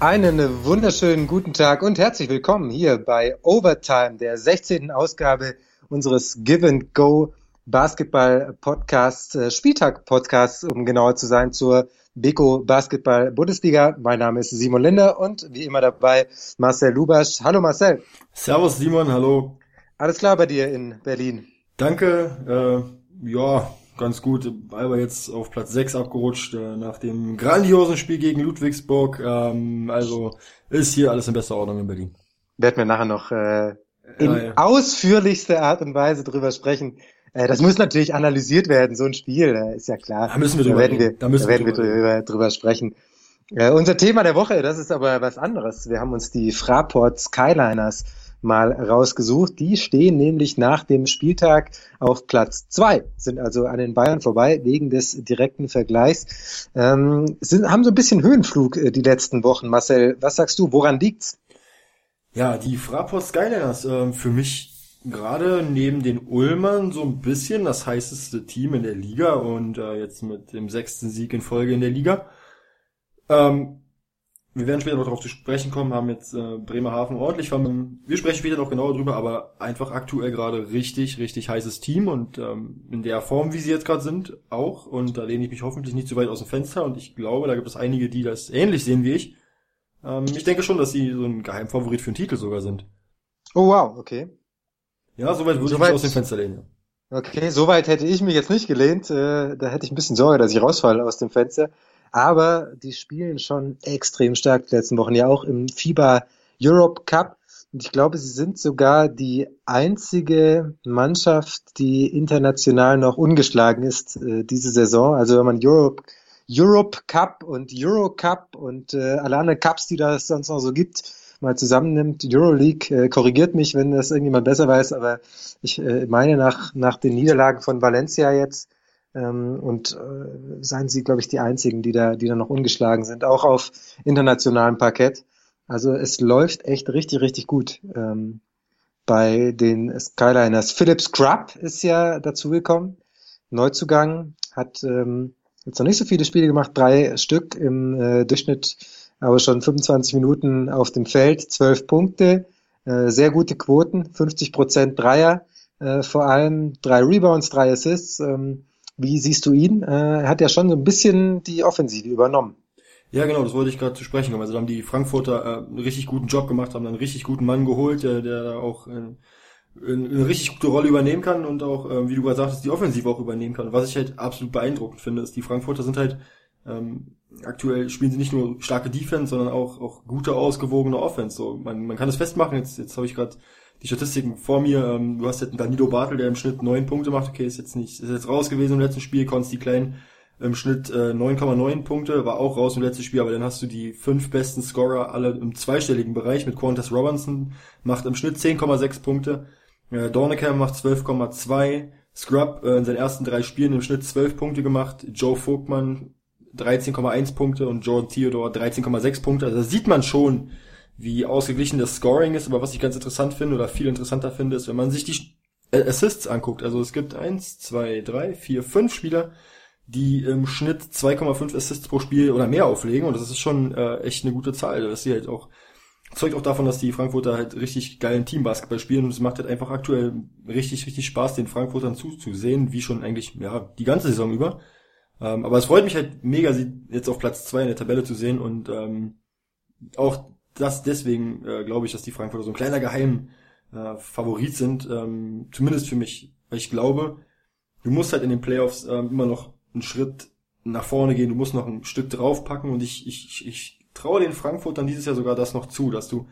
Einen wunderschönen guten Tag und herzlich willkommen hier bei Overtime, der 16. Ausgabe unseres Give and Go Basketball Podcast, äh, Spieltag Podcast, um genauer zu sein, zur Beko Basketball Bundesliga. Mein Name ist Simon Linder und wie immer dabei Marcel Lubasch. Hallo Marcel. Servus Simon, hallo. Alles klar bei dir in Berlin? Danke, äh, ja, ganz gut. Alba jetzt auf Platz 6 abgerutscht äh, nach dem grandiosen Spiel gegen Ludwigsburg. Ähm, also ist hier alles in bester Ordnung in Berlin. Werden wir nachher noch äh, in ja, ja. ausführlichster Art und Weise drüber sprechen. Äh, das muss natürlich analysiert werden, so ein Spiel, äh, ist ja klar. Da müssen wir drüber, da werden wir, da müssen da werden wir drüber, drüber sprechen. Äh, unser Thema der Woche, das ist aber was anderes. Wir haben uns die Fraport Skyliners mal rausgesucht. Die stehen nämlich nach dem Spieltag auf Platz zwei, sind also an den Bayern vorbei wegen des direkten Vergleichs. Ähm, sind, haben so ein bisschen Höhenflug äh, die letzten Wochen. Marcel, was sagst du? Woran liegt's? Ja, die Fraport Skyliners äh, für mich gerade neben den Ulmern so ein bisschen das heißeste Team in der Liga und äh, jetzt mit dem sechsten Sieg in Folge in der Liga. Ähm, wir werden später noch darauf zu sprechen kommen, haben jetzt äh, Bremerhaven ordentlich verloren. Wir sprechen später noch genauer drüber, aber einfach aktuell gerade richtig, richtig heißes Team und ähm, in der Form, wie sie jetzt gerade sind, auch. Und da lehne ich mich hoffentlich nicht zu weit aus dem Fenster und ich glaube, da gibt es einige, die das ähnlich sehen wie ich. Ähm, ich denke schon, dass sie so ein Geheimfavorit für den Titel sogar sind. Oh wow, okay. Ja, soweit würde so ich mich aus dem Fenster lehnen. Okay, soweit hätte ich mich jetzt nicht gelehnt. Äh, da hätte ich ein bisschen Sorge, dass ich rausfalle aus dem Fenster. Aber die spielen schon extrem stark die letzten Wochen, ja auch im FIBA Europe Cup. Und ich glaube, sie sind sogar die einzige Mannschaft, die international noch ungeschlagen ist äh, diese Saison. Also wenn man Europe, Europe Cup und Euro Cup und äh, alle anderen Cups, die da sonst noch so gibt, mal zusammennimmt. Euroleague äh, korrigiert mich, wenn das irgendjemand besser weiß, aber ich äh, meine nach, nach den Niederlagen von Valencia jetzt und äh, seien sie, glaube ich, die einzigen, die da, die da noch ungeschlagen sind, auch auf internationalem Parkett. Also es läuft echt richtig, richtig gut ähm, bei den Skyliners. Philip Scrub ist ja dazugekommen, Neuzugang, hat ähm, jetzt noch nicht so viele Spiele gemacht, drei Stück im äh, Durchschnitt, aber schon 25 Minuten auf dem Feld, zwölf Punkte, äh, sehr gute Quoten, 50 Prozent Dreier, äh, vor allem drei Rebounds, drei Assists. Ähm, wie siehst du ihn? Äh, er hat ja schon so ein bisschen die Offensive übernommen. Ja, genau, das wollte ich gerade zu sprechen kommen. Also da haben die Frankfurter äh, einen richtig guten Job gemacht, haben einen richtig guten Mann geholt, der, der auch äh, eine richtig gute Rolle übernehmen kann und auch, äh, wie du gerade sagtest, die Offensive auch übernehmen kann. Was ich halt absolut beeindruckend finde, ist, die Frankfurter sind halt ähm, aktuell spielen sie nicht nur starke Defense, sondern auch auch gute ausgewogene Offense. So man, man kann es festmachen. Jetzt jetzt habe ich gerade die Statistiken vor mir. Ähm, du hast jetzt einen Danilo Bartel, der im Schnitt neun Punkte macht. Okay, ist jetzt nicht, ist jetzt raus gewesen im letzten Spiel. Konsti Klein im Schnitt äh, 9,9 Punkte, war auch raus im letzten Spiel, aber dann hast du die fünf besten Scorer alle im zweistelligen Bereich mit Qantas Robinson, macht im Schnitt 10,6 Punkte, äh, Dornecker macht 12,2, Scrub äh, in seinen ersten drei Spielen im Schnitt 12 Punkte gemacht, Joe Vogtmann 13,1 Punkte und Jordan Theodore 13,6 Punkte, also da sieht man schon, wie ausgeglichen das Scoring ist, aber was ich ganz interessant finde oder viel interessanter finde, ist, wenn man sich die Assists anguckt. Also es gibt eins, zwei, drei, vier, fünf Spieler, die im Schnitt 2,5 Assists pro Spiel oder mehr auflegen und das ist schon äh, echt eine gute Zahl. dass sie halt auch zeugt auch davon, dass die Frankfurter halt richtig geilen Teambasketball spielen und es macht halt einfach aktuell richtig, richtig Spaß, den Frankfurtern zuzusehen, wie schon eigentlich, ja, die ganze Saison über. Ähm, aber es freut mich halt mega, sie jetzt auf Platz zwei in der Tabelle zu sehen und ähm, auch das deswegen äh, glaube ich, dass die Frankfurter so ein kleiner Geheim äh, Favorit sind, ähm, zumindest für mich. Weil ich glaube, du musst halt in den Playoffs ähm, immer noch einen Schritt nach vorne gehen, du musst noch ein Stück draufpacken und ich, ich, ich traue den Frankfurtern dieses Jahr sogar das noch zu, dass du,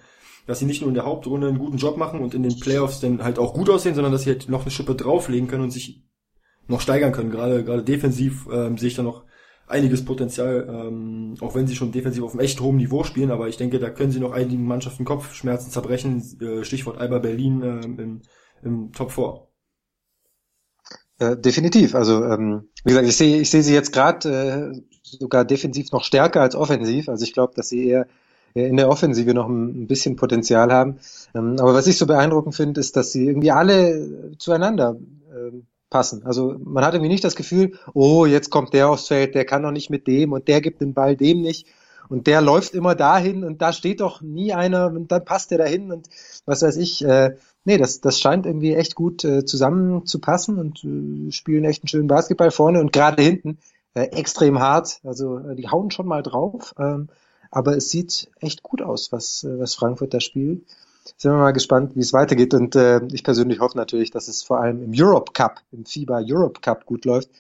dass sie nicht nur in der Hauptrunde einen guten Job machen und in den Playoffs dann halt auch gut aussehen, sondern dass sie halt noch eine Schippe drauflegen können und sich noch steigern können. Gerade, gerade defensiv ähm, sehe ich da noch einiges Potenzial, ähm, auch wenn sie schon defensiv auf einem echt hohen Niveau spielen, aber ich denke, da können sie noch einigen Mannschaften Kopfschmerzen zerbrechen, äh, Stichwort Alba Berlin äh, im, im Top 4. Äh, definitiv. Also ähm, wie gesagt, ich sehe ich sehe sie jetzt gerade äh, sogar defensiv noch stärker als offensiv. Also ich glaube, dass sie eher in der Offensive noch ein bisschen Potenzial haben. Ähm, aber was ich so beeindruckend finde, ist, dass sie irgendwie alle zueinander ähm, passen. Also man hat irgendwie nicht das Gefühl, oh, jetzt kommt der aufs Feld, der kann noch nicht mit dem und der gibt den Ball dem nicht. und der läuft immer dahin und da steht doch nie einer und dann passt der dahin und was weiß ich. Äh, nee, das, das scheint irgendwie echt gut äh, zusammenzupassen und äh, spielen echt einen schönen Basketball vorne und gerade hinten äh, extrem hart. Also äh, die hauen schon mal drauf. Ähm, aber es sieht echt gut aus, was, äh, was Frankfurt da spielt. Sind wir mal gespannt, wie es weitergeht. Und äh, ich persönlich hoffe natürlich, dass es vor allem im Europe Cup, im FIBA Europe Cup gut läuft.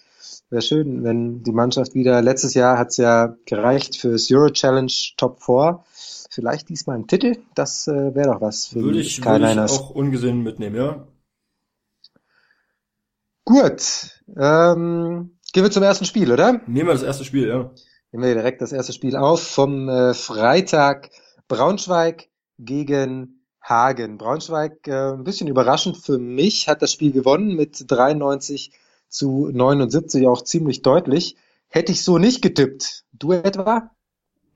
Wäre schön, wenn die Mannschaft wieder, letztes Jahr hat es ja gereicht fürs Euro Challenge Top 4. Vielleicht diesmal ein Titel, das äh, wäre doch was für würde ich, würde ich auch ungesehen mitnehmen, ja. Gut, ähm, gehen wir zum ersten Spiel, oder? Nehmen wir das erste Spiel, ja. Nehmen wir direkt das erste Spiel auf vom äh, Freitag Braunschweig gegen Hagen. Braunschweig, äh, ein bisschen überraschend für mich, hat das Spiel gewonnen mit 93 zu 79, auch ziemlich deutlich. Hätte ich so nicht getippt. Du etwa?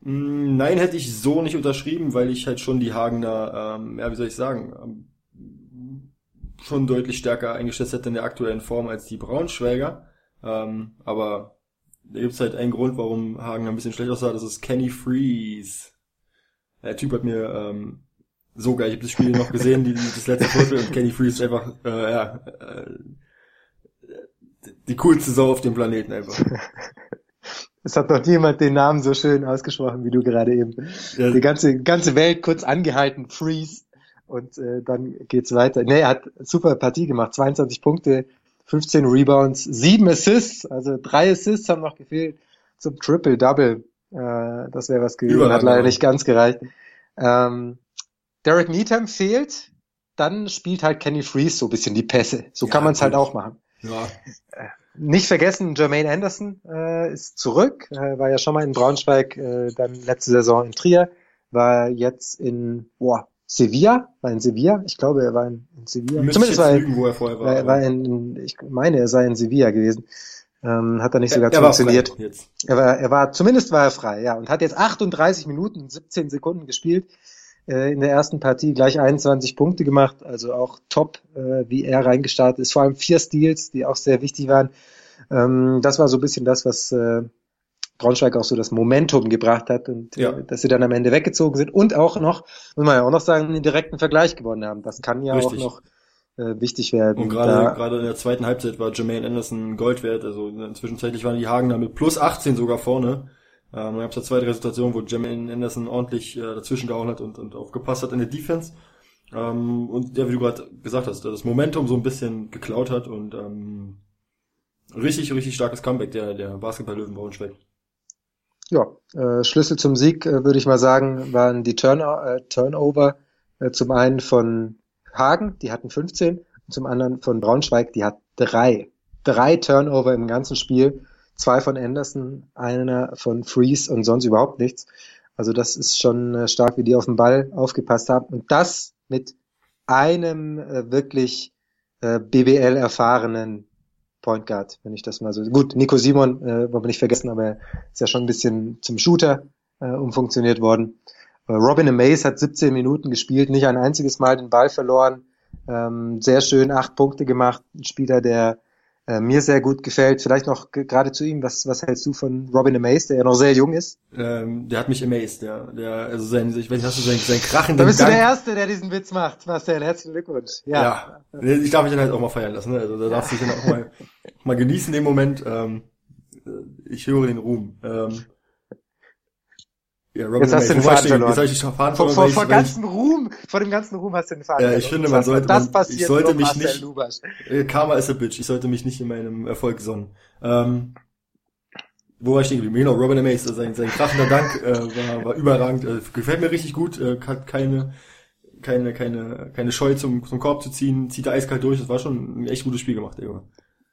Mm, nein, hätte ich so nicht unterschrieben, weil ich halt schon die Hagener, ähm, ja, wie soll ich sagen, ähm, schon deutlich stärker eingeschätzt hätte in der aktuellen Form als die Braunschweiger. Ähm, aber da gibt's halt einen Grund, warum Hagen ein bisschen schlecht aussah, das ist Kenny Freeze. Der Typ hat mir ähm, so geil, ich habe das Spiel noch gesehen, die, das letzte Viertel und Kenny Freeze ist einfach, äh, ja, äh, die coolste Sau auf dem Planeten einfach. Es hat noch niemand den Namen so schön ausgesprochen wie du gerade eben. Ja. Die ganze, ganze Welt kurz angehalten, Freeze. Und äh, dann geht's weiter. Nee, er hat super Partie gemacht. 22 Punkte, 15 Rebounds, 7 Assists. Also drei Assists haben noch gefehlt zum Triple-Double. Äh, das wäre was gewesen. Hat leider nicht ganz gereicht. Ähm, Derek Needham fehlt. Dann spielt halt Kenny Freeze so ein bisschen die Pässe. So ja, kann man es halt auch machen. Ja. Äh, nicht vergessen, Jermaine Anderson äh, ist zurück, äh, war ja schon mal in Braunschweig, äh, dann letzte Saison in Trier, war jetzt in boah, Sevilla, war in Sevilla, ich glaube, er war in, in Sevilla. Müsste Zumindest war, lügen, wo er vorher war, war, war in, ich meine, er sei in Sevilla gewesen. Ähm, hat er nicht so ganz funktioniert. Er war, er war, zumindest war er frei, ja, und hat jetzt 38 Minuten, 17 Sekunden gespielt äh, in der ersten Partie gleich 21 Punkte gemacht, also auch top, äh, wie er reingestartet ist. Vor allem vier Steals, die auch sehr wichtig waren. Ähm, das war so ein bisschen das, was äh, Braunschweig auch so das Momentum gebracht hat und äh, ja. äh, dass sie dann am Ende weggezogen sind und auch noch, muss man ja auch noch sagen, einen direkten Vergleich gewonnen haben. Das kann ja Richtig. auch noch äh, wichtig werden. Und gerade gerade in der zweiten Halbzeit war Jermaine Anderson Gold wert. Also zwischenzeitlich waren die Hagen da mit plus 18 sogar vorne. Ähm, dann gab es da zwei, drei Situationen, wo Jermaine Anderson ordentlich äh, dazwischen gehauen hat und, und aufgepasst hat in der Defense. Ähm, und ja, wie du gerade gesagt hast, das Momentum so ein bisschen geklaut hat und ähm, richtig, richtig starkes Comeback der, der Basketball-Löwen Braunschweig. Ja, äh, Schlüssel zum Sieg, äh, würde ich mal sagen, waren die Turn äh, Turnover. Äh, zum einen von Hagen, die hatten 15, und zum anderen von Braunschweig, die hat drei. Drei Turnover im ganzen Spiel zwei von Anderson, einer von Freeze und sonst überhaupt nichts. Also das ist schon äh, stark, wie die auf den Ball aufgepasst haben. Und das mit einem äh, wirklich äh, BBL erfahrenen Point Guard, wenn ich das mal so. Gut, Nico Simon, äh, wollen wir nicht vergessen, aber er ist ja schon ein bisschen zum Shooter äh, umfunktioniert worden. Äh, Robin Amaze hat 17 Minuten gespielt, nicht ein einziges Mal den Ball verloren. Ähm, sehr schön, acht Punkte gemacht. Ein Spieler, der äh, mir sehr gut gefällt. Vielleicht noch gerade zu ihm, was, was hältst du von Robin Amaze, der ja noch sehr jung ist? Ähm, der hat mich amazed, ja. Der, also sein, ich weiß nicht, hast du sein, sein Krachen. Da bist Dank. du der Erste, der diesen Witz macht, Marcel. Herzlichen Glückwunsch. Ja. ja. Ich darf mich dann halt auch mal feiern lassen, ne? Also da darfst du dich dann auch mal, mal genießen den Moment. Ähm, ich höre den Ruhm. Ähm, ja, Robin jetzt hast du den Faden verloren. Jetzt ich den Faden vor, vor, vor ganzen Ruhm, vor dem ganzen Ruhm hast du den Faden Ja, ich finde, man sollte, das man, ich sollte mich nicht. Äh, Karma is a bitch, ich sollte mich nicht in meinem Erfolg sonnen. Ähm, wo war ich stehen geblieben? Genau, Robin Amaze, also sein, sein krachender Dank äh, war, war überragend, äh, gefällt mir richtig gut, äh, hat keine, keine, keine, keine Scheu zum, zum Korb zu ziehen, zieht er eiskalt durch, das war schon ein echt gutes Spiel gemacht, der Junge.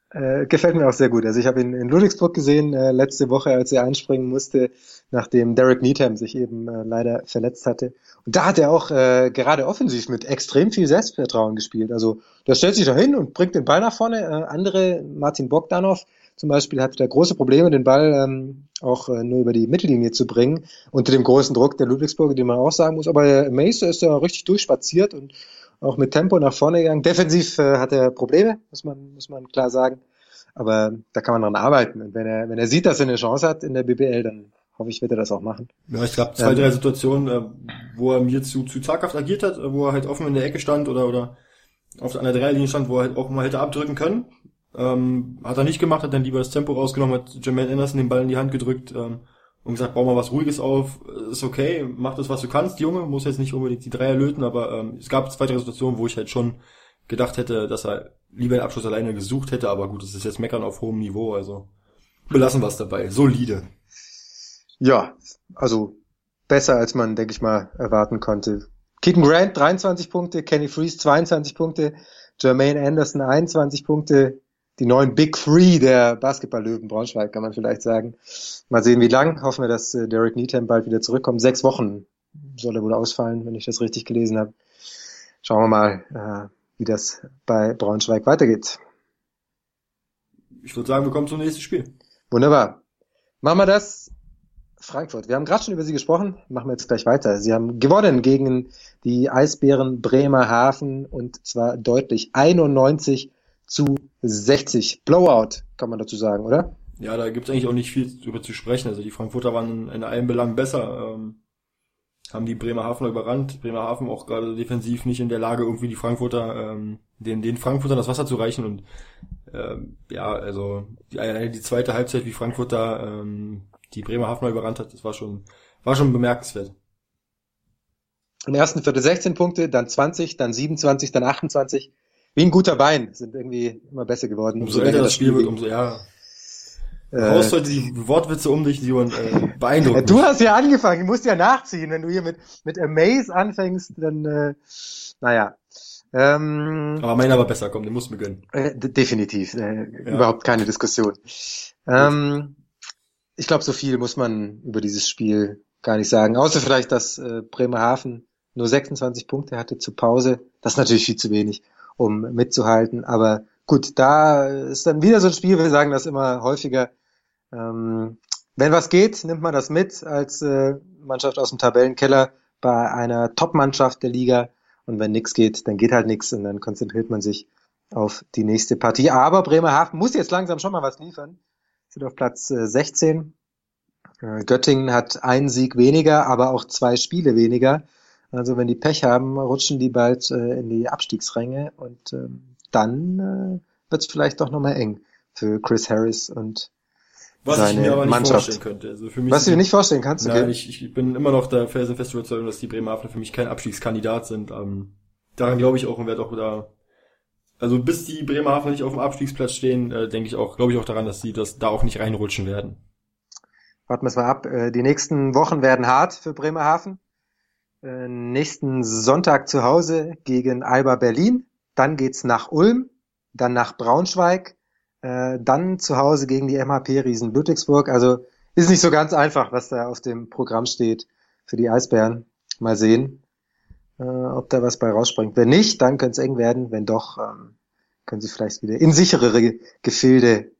Äh, gefällt mir auch sehr gut. Also ich habe ihn in Ludwigsburg gesehen äh, letzte Woche, als er einspringen musste, nachdem Derek Needham sich eben äh, leider verletzt hatte. Und da hat er auch äh, gerade offensiv mit extrem viel Selbstvertrauen gespielt. Also der stellt sich da hin und bringt den Ball nach vorne. Äh, andere, Martin Bogdanov zum Beispiel, hatte da große Probleme, den Ball ähm, auch äh, nur über die Mittellinie zu bringen, unter dem großen Druck der Ludwigsburger, den man auch sagen muss. Aber äh, Mace ist da richtig durchspaziert und auch mit Tempo nach vorne gegangen. Defensiv äh, hat er Probleme, muss man, muss man klar sagen. Aber da kann man dran arbeiten. Und wenn er, wenn er sieht, dass er eine Chance hat in der BBL, dann hoffe ich, wird er das auch machen. Ja, ich glaube, zwei, ähm, drei Situationen, äh, wo er mir zu, zu zaghaft agiert hat, wo er halt offen in der Ecke stand oder, oder auf der anderen Dreierlinie stand, wo er halt auch mal hätte abdrücken können. Ähm, hat er nicht gemacht, hat dann lieber das Tempo rausgenommen, hat Jermaine Anderson den Ball in die Hand gedrückt ähm, und gesagt, bau mal was Ruhiges auf, ist okay, mach das, was du kannst, Junge, muss jetzt nicht unbedingt die Dreier löten, aber ähm, es gab zwei, drei Situationen, wo ich halt schon gedacht hätte, dass er lieber den Abschluss alleine gesucht hätte, aber gut, es ist jetzt Meckern auf hohem Niveau, also belassen wir es dabei. Solide. Ja, also besser als man, denke ich mal, erwarten konnte. Keaton Grant 23 Punkte, Kenny Freeze 22 Punkte, Jermaine Anderson 21 Punkte, die neuen Big Three der Basketball-Löwen Braunschweig, kann man vielleicht sagen. Mal sehen, wie lang. Hoffen wir, dass äh, Derek Needham bald wieder zurückkommt. Sechs Wochen soll er wohl ausfallen, wenn ich das richtig gelesen habe. Schauen wir mal, äh, wie das bei Braunschweig weitergeht. Ich würde sagen, wir kommen zum nächsten Spiel. Wunderbar. Machen wir das. Frankfurt. Wir haben gerade schon über sie gesprochen. Machen wir jetzt gleich weiter. Sie haben gewonnen gegen die Eisbären Bremerhaven und zwar deutlich 91 zu 60. Blowout, kann man dazu sagen, oder? Ja, da gibt's eigentlich auch nicht viel drüber zu sprechen. Also die Frankfurter waren in allen Belangen besser. Ähm, haben die Bremerhavener überrannt. Bremerhaven auch gerade defensiv nicht in der Lage, irgendwie die Frankfurter, ähm, den, den Frankfurtern das Wasser zu reichen. Und ähm, ja, also die, die zweite Halbzeit, wie Frankfurter ähm, die Bremerhavener überrannt hat, das war schon, war schon bemerkenswert. Im ersten Viertel 16 Punkte, dann 20, dann 27, dann 28. Wie ein guter Wein, sind irgendwie immer besser geworden. Umso, umso älter das Spiel wird, umso, ja, Du äh, haust heute die Wortwitze um dich, die und äh, beeindruckend. Du hast ja angefangen, du musst ja nachziehen. Wenn du hier mit, mit Amaze anfängst, dann, äh, naja. Ähm, Aber meiner war besser, komm, den musst du mir gönnen. Äh, definitiv, äh, ja. überhaupt keine Diskussion. Ähm, ich glaube, so viel muss man über dieses Spiel gar nicht sagen. Außer vielleicht, dass äh, Bremerhaven nur 26 Punkte hatte zur Pause. Das ist natürlich viel zu wenig, um mitzuhalten. Aber gut, da ist dann wieder so ein Spiel, wir sagen das immer häufiger. Ähm, wenn was geht, nimmt man das mit als äh, Mannschaft aus dem Tabellenkeller bei einer Top-Mannschaft der Liga. Und wenn nichts geht, dann geht halt nichts und dann konzentriert man sich auf die nächste Partie. Aber Bremerhaven muss jetzt langsam schon mal was liefern. Sind auf Platz äh, 16. Äh, Göttingen hat einen Sieg weniger, aber auch zwei Spiele weniger. Also wenn die Pech haben, rutschen die bald äh, in die Abstiegsränge und ähm, dann äh, wird es vielleicht doch nochmal eng für Chris Harris und was seine ich mir aber nicht Mannschaft. vorstellen könnte. Also für mich Was du dir nicht vorstellen kannst? Nein, okay. ich, ich bin immer noch der felsenfeste Überzeugung, dass die Bremerhavener für mich kein Abstiegskandidat sind. Ähm, daran glaube ich auch und werde auch da also bis die Bremerhavener nicht auf dem Abstiegsplatz stehen, äh, denke ich auch, glaube ich auch daran, dass sie das da auch nicht reinrutschen werden. Warten wir es mal ab. Äh, die nächsten Wochen werden hart für Bremerhaven. Äh, nächsten Sonntag zu Hause gegen Alba Berlin. Dann geht's nach Ulm, dann nach Braunschweig, äh, dann zu Hause gegen die MHP Riesen Ludwigsburg. Also ist nicht so ganz einfach, was da auf dem Programm steht für die Eisbären. Mal sehen, äh, ob da was bei rausspringt. Wenn nicht, dann könnte es eng werden. Wenn doch, ähm, können sie vielleicht wieder in sicherere Gefilde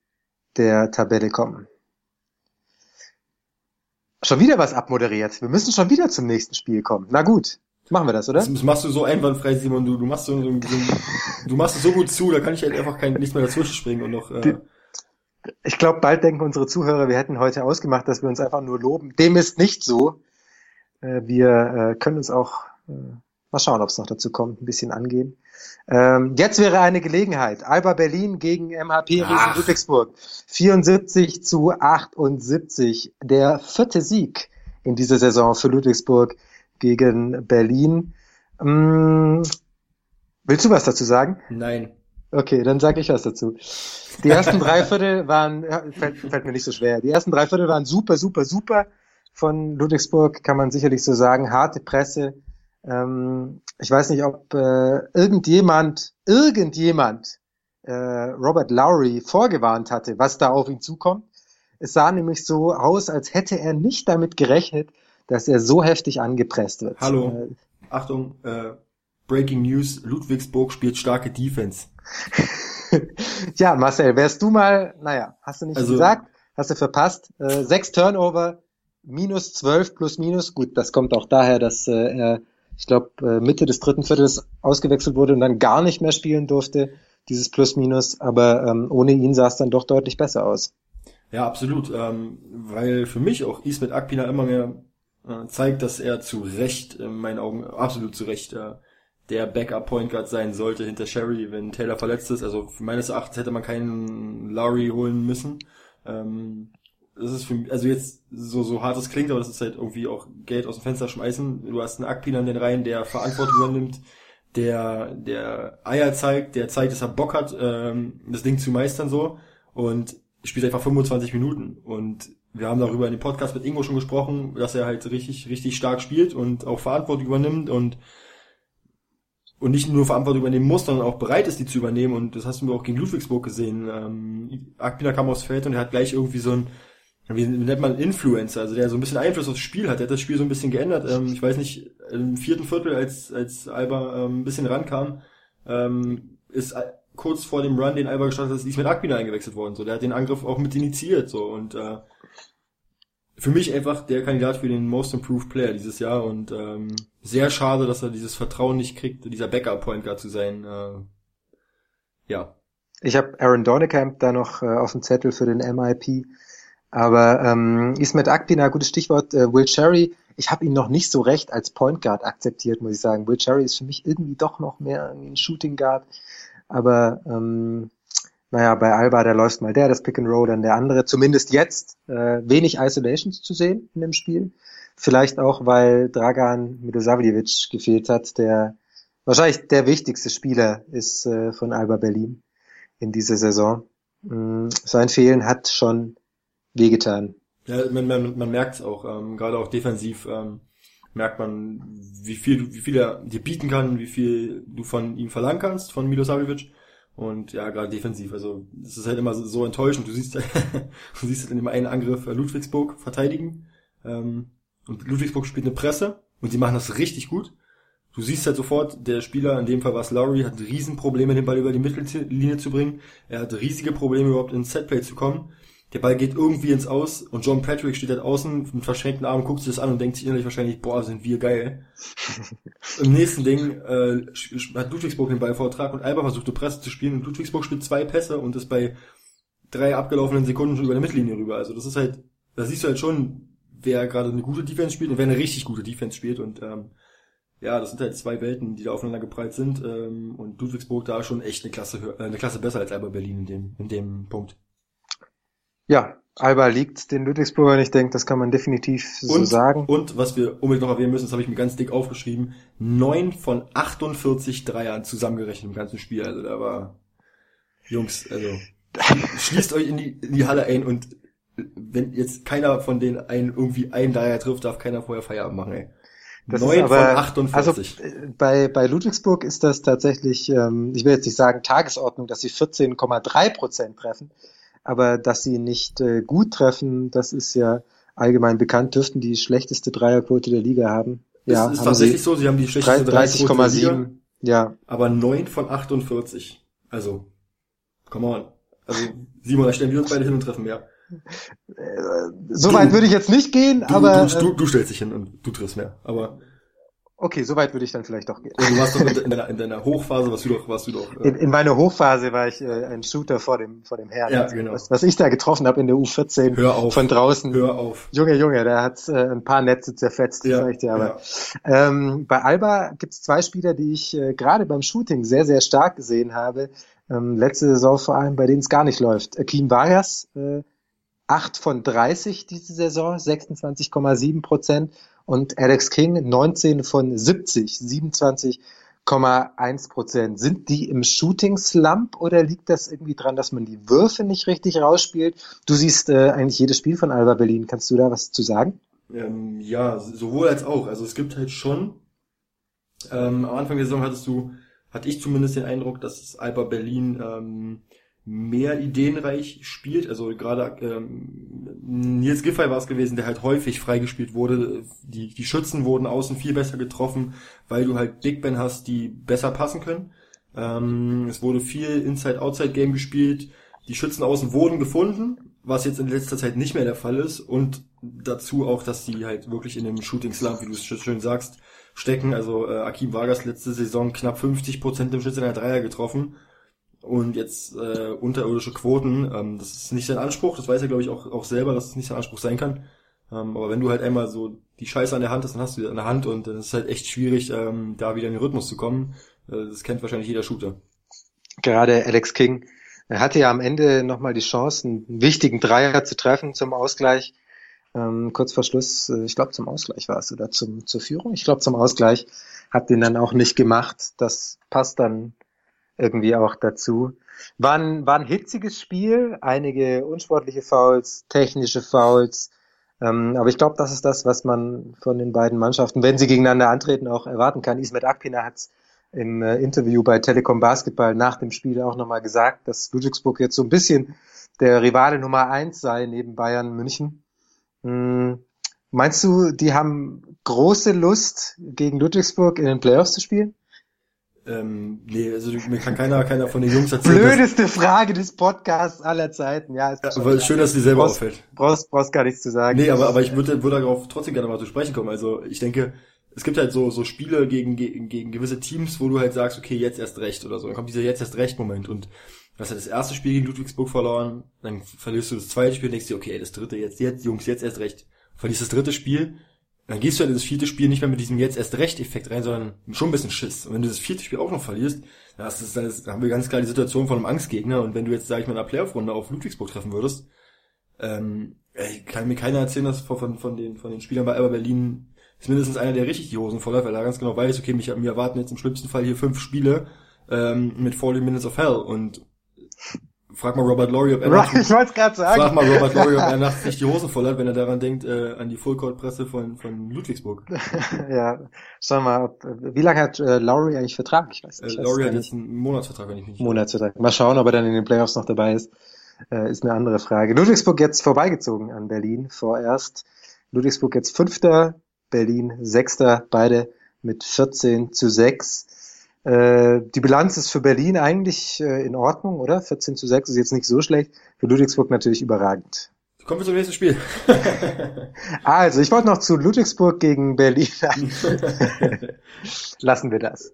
der Tabelle kommen. Schon wieder was abmoderiert. Wir müssen schon wieder zum nächsten Spiel kommen. Na gut. Machen wir das, oder? Das machst du so einwandfrei, Simon. Du, du machst so, so, so du machst es so gut zu, da kann ich halt einfach kein, nichts mehr dazwischen springen und noch. Äh ich glaube, bald denken unsere Zuhörer, wir hätten heute ausgemacht, dass wir uns einfach nur loben. Dem ist nicht so. Äh, wir äh, können uns auch äh, mal schauen, ob es noch dazu kommt, ein bisschen angehen. Ähm, jetzt wäre eine Gelegenheit. Alba Berlin gegen MHP Riesen Ludwigsburg. 74 zu 78. Der vierte Sieg in dieser Saison für Ludwigsburg gegen Berlin. Hm, willst du was dazu sagen? Nein. Okay, dann sage ich was dazu. Die ersten drei Viertel waren, fällt, fällt, mir nicht so schwer. Die ersten drei Viertel waren super, super, super. Von Ludwigsburg kann man sicherlich so sagen. Harte Presse. Ähm, ich weiß nicht, ob äh, irgendjemand, irgendjemand äh, Robert Lowry vorgewarnt hatte, was da auf ihn zukommt. Es sah nämlich so aus, als hätte er nicht damit gerechnet, dass er so heftig angepresst wird. Hallo, äh, Achtung, äh, Breaking News, Ludwigsburg spielt starke Defense. ja, Marcel, wärst du mal, naja, hast du nicht also, gesagt, hast du verpasst, äh, sechs Turnover, minus zwölf plus minus, gut, das kommt auch daher, dass äh, er, ich glaube, äh, Mitte des dritten Viertels ausgewechselt wurde und dann gar nicht mehr spielen durfte, dieses Plus-Minus, aber ähm, ohne ihn sah es dann doch deutlich besser aus. Ja, absolut. Ähm, weil für mich auch Ismet Akpina immer mehr äh, zeigt, dass er zu Recht, in meinen Augen, absolut zu Recht, äh, der Backup Point Guard sein sollte hinter Sherry, wenn Taylor verletzt ist. Also meines Erachtens hätte man keinen Lowry holen müssen. Ähm, das ist für mich, also jetzt so, so hart es klingt, aber das ist halt irgendwie auch Geld aus dem Fenster schmeißen. Du hast einen Akpina in den Reihen, der Verantwortung übernimmt, der, der Eier zeigt, der zeigt, dass er Bock hat, ähm, das Ding zu meistern so und spielt einfach 25 Minuten und wir haben darüber in dem Podcast mit Ingo schon gesprochen, dass er halt richtig, richtig stark spielt und auch Verantwortung übernimmt und und nicht nur Verantwortung übernehmen muss, sondern auch bereit ist, die zu übernehmen. Und das hast du auch gegen Ludwigsburg gesehen. Ähm, Akpina kam aufs Feld und er hat gleich irgendwie so ein, wie nennt man Influencer, also der so ein bisschen Einfluss aufs Spiel hat. Der hat das Spiel so ein bisschen geändert. Ähm, ich weiß nicht, im vierten Viertel, als, als Alba ähm, ein bisschen rankam, ähm, ist kurz vor dem Run, den Alba gestartet hat, ist Ismail Akpina eingewechselt worden. So, der hat den Angriff auch mit initiiert. So und äh, für mich einfach der Kandidat für den Most Improved Player dieses Jahr und ähm, sehr schade, dass er dieses Vertrauen nicht kriegt, dieser Backup Point Guard zu sein. Äh, ja. Ich habe Aaron Dornekamp da noch äh, auf dem Zettel für den MIP. Aber ähm, Ismet Akpina, gutes Stichwort, äh, Will Cherry, ich habe ihn noch nicht so recht als Point Guard akzeptiert, muss ich sagen. Will Cherry ist für mich irgendwie doch noch mehr ein Shooting Guard. Aber ähm, naja, bei Alba, da läuft mal der, das Pick and Roll, dann der andere. Zumindest jetzt äh, wenig Isolations zu sehen in dem Spiel. Vielleicht auch, weil Dragan Milosavljevic gefehlt hat, der wahrscheinlich der wichtigste Spieler ist äh, von Alba Berlin in dieser Saison. Mm, sein Fehlen hat schon wehgetan. Ja, man, man, man merkt es auch, ähm, gerade auch defensiv ähm, merkt man, wie viel, wie viel er dir bieten kann, wie viel du von ihm verlangen kannst, von Milosavljevic. Und ja, gerade defensiv, also es ist halt immer so, so enttäuschend. Du siehst, du siehst halt in dem einen Angriff Ludwigsburg verteidigen ähm, und Ludwigsburg spielt eine Presse und die machen das richtig gut. Du siehst halt sofort, der Spieler, in dem Fall war es Lowry, hat Riesenprobleme, den Ball über die Mittellinie zu bringen. Er hat riesige Probleme, überhaupt ins Setplay zu kommen. Der Ball geht irgendwie ins Aus und John Patrick steht halt außen mit verschränkten Armen, guckt sich das an und denkt sich innerlich wahrscheinlich, boah, sind wir geil. Im nächsten Ding äh, hat Ludwigsburg den Ballvortrag und Alba versuchte Presse zu spielen und Ludwigsburg spielt zwei Pässe und ist bei drei abgelaufenen Sekunden schon über der Mittellinie rüber. Also das ist halt, da siehst du halt schon, wer gerade eine gute Defense spielt und wer eine richtig gute Defense spielt und ähm, ja, das sind halt zwei Welten, die da aufeinander geprallt sind ähm, und Ludwigsburg da schon echt eine Klasse, äh, eine Klasse besser als Alba Berlin in dem, in dem Punkt. Ja, Alba liegt den Ludwigsburgern, ich denke, das kann man definitiv so und, sagen. Und was wir unbedingt noch erwähnen müssen, das habe ich mir ganz dick aufgeschrieben, neun von 48 Dreiern zusammengerechnet im ganzen Spiel. Also da war, Jungs, also schließt euch in die, in die Halle ein und wenn jetzt keiner von denen einen irgendwie einen Dreier trifft, darf keiner vorher Feierabend machen, ey. Das 9 aber, von 48. Also äh, bei, bei Ludwigsburg ist das tatsächlich, ähm, ich will jetzt nicht sagen Tagesordnung, dass sie 14,3 Prozent treffen. Aber dass sie nicht äh, gut treffen, das ist ja allgemein bekannt, dürften die schlechteste Dreierquote der Liga haben. Ja, ist, ist tatsächlich so, sie haben die schlechteste 30,7. Ja. Aber 9 von 48. Also, come on. Also, Simon, da stellen wir uns beide hin und treffen mehr. Äh, Soweit würde ich jetzt nicht gehen, du, aber. Du, du, du stellst dich hin und du triffst mehr. Aber Okay, so weit würde ich dann vielleicht doch gehen. Und du warst doch in deiner, in deiner Hochphase, warst du doch, warst du doch. Äh in, in meiner Hochphase war ich äh, ein Shooter vor dem vor dem Herrn. Ja, genau. Was, was ich da getroffen habe in der U14 Hör auf. von draußen. Hör auf. Junge, Junge, der hat äh, ein paar Netze zerfetzt, ja, sag ich dir. Aber ja. ähm, bei Alba gibt es zwei Spieler, die ich äh, gerade beim Shooting sehr sehr stark gesehen habe. Ähm, letzte Saison vor allem, bei denen es gar nicht läuft. Akeem Vargas, äh, 8 von 30 diese Saison, 26,7 Prozent und Alex King 19 von 70, 27,1 Prozent. Sind die im Shooting Slump oder liegt das irgendwie dran, dass man die Würfe nicht richtig rausspielt? Du siehst äh, eigentlich jedes Spiel von Alba Berlin. Kannst du da was zu sagen? Ähm, ja, sowohl als auch. Also es gibt halt schon, ähm, am Anfang der Saison hattest du, hatte ich zumindest den Eindruck, dass Alba Berlin ähm, mehr ideenreich spielt. Also gerade ähm, Nils Giffey war es gewesen, der halt häufig freigespielt wurde. Die, die Schützen wurden außen viel besser getroffen, weil du halt Big Ben hast, die besser passen können. Ähm, es wurde viel Inside-Outside-Game gespielt. Die Schützen außen wurden gefunden, was jetzt in letzter Zeit nicht mehr der Fall ist. Und dazu auch, dass die halt wirklich in dem Shooting-Slump, wie du es schön sagst, stecken. Also äh, Akim Vargas letzte Saison knapp 50% im Schnitt in der Dreier getroffen und jetzt äh, unterirdische Quoten. Ähm, das ist nicht sein Anspruch, das weiß er glaube ich auch, auch selber, dass es nicht sein Anspruch sein kann. Ähm, aber wenn du halt einmal so die Scheiße an der Hand hast, dann hast du die an der Hand und dann ist es halt echt schwierig, ähm, da wieder in den Rhythmus zu kommen. Äh, das kennt wahrscheinlich jeder Shooter. Gerade Alex King er hatte ja am Ende nochmal die Chance, einen wichtigen Dreier zu treffen zum Ausgleich. Ähm, kurz vor Schluss, äh, ich glaube zum Ausgleich war es oder zum, zur Führung. Ich glaube zum Ausgleich hat den dann auch nicht gemacht. Das passt dann irgendwie auch dazu. War ein, war ein hitziges Spiel, einige unsportliche Fouls, technische Fouls. Ähm, aber ich glaube, das ist das, was man von den beiden Mannschaften, wenn sie gegeneinander antreten, auch erwarten kann. Ismet Akpina hat im äh, Interview bei Telekom Basketball nach dem Spiel auch nochmal gesagt, dass Ludwigsburg jetzt so ein bisschen der Rivale Nummer eins sei neben Bayern München. Hm, meinst du, die haben große Lust, gegen Ludwigsburg in den Playoffs zu spielen? Ähm, nee, also mir kann keiner, keiner von den Jungs erzählen. Blödeste dass, Frage des Podcasts aller Zeiten. Ja, ist aber ist schön, dass sie selber brauchst, auffällt. Brauchst, brauchst gar nichts zu sagen. Nee, aber, aber ich würde, würde darauf trotzdem gerne mal zu sprechen kommen. Also ich denke, es gibt halt so, so Spiele gegen, gegen, gegen gewisse Teams, wo du halt sagst, okay, jetzt erst recht oder so. Dann kommt dieser jetzt erst recht Moment und du hast halt das erste Spiel gegen Ludwigsburg verloren, dann verlierst du das zweite Spiel und denkst dir, okay, das dritte jetzt, jetzt, Jungs, jetzt erst recht. Verlierst das dritte Spiel, dann gehst du halt in das vierte Spiel nicht mehr mit diesem jetzt erst recht Effekt rein, sondern schon ein bisschen Schiss. Und wenn du das vierte Spiel auch noch verlierst, dann, du, dann haben wir ganz klar die Situation von einem Angstgegner und wenn du jetzt, sag ich mal, in einer Playoff-Runde auf Ludwigsburg treffen würdest, ähm, kann mir keiner erzählen, dass von, von, von den, von den Spielern bei Alba Berlin ist mindestens einer, der richtig die Hosen voll hat, weil er ganz genau weiß, okay, mich, mir erwarten jetzt im schlimmsten Fall hier fünf Spiele ähm, mit 40 Minutes of Hell und frag mal Robert Laurie, ob er nachts, ich gerade sagen. Frag mal Robert Laurie, ob er nachts nicht die Hosen voll hat, wenn er daran denkt, äh, an die Fullcourt-Presse von, von Ludwigsburg. ja, schau mal, wie lange hat äh, Laurie eigentlich Vertrag? Ich weiß nicht. Äh, Laurie hat jetzt einen Monatsvertrag, wenn ich mich nicht Monatsvertrag. Mal schauen, ob er dann in den Playoffs noch dabei ist. Äh, ist eine andere Frage. Ludwigsburg jetzt vorbeigezogen an Berlin vorerst. Ludwigsburg jetzt Fünfter, Berlin Sechster, beide mit 14 zu 6. Äh, die Bilanz ist für Berlin eigentlich äh, in Ordnung, oder? 14 zu 6 ist jetzt nicht so schlecht. Für Ludwigsburg natürlich überragend. Kommen wir zum nächsten Spiel. also, ich wollte noch zu Ludwigsburg gegen Berlin. Lassen wir das.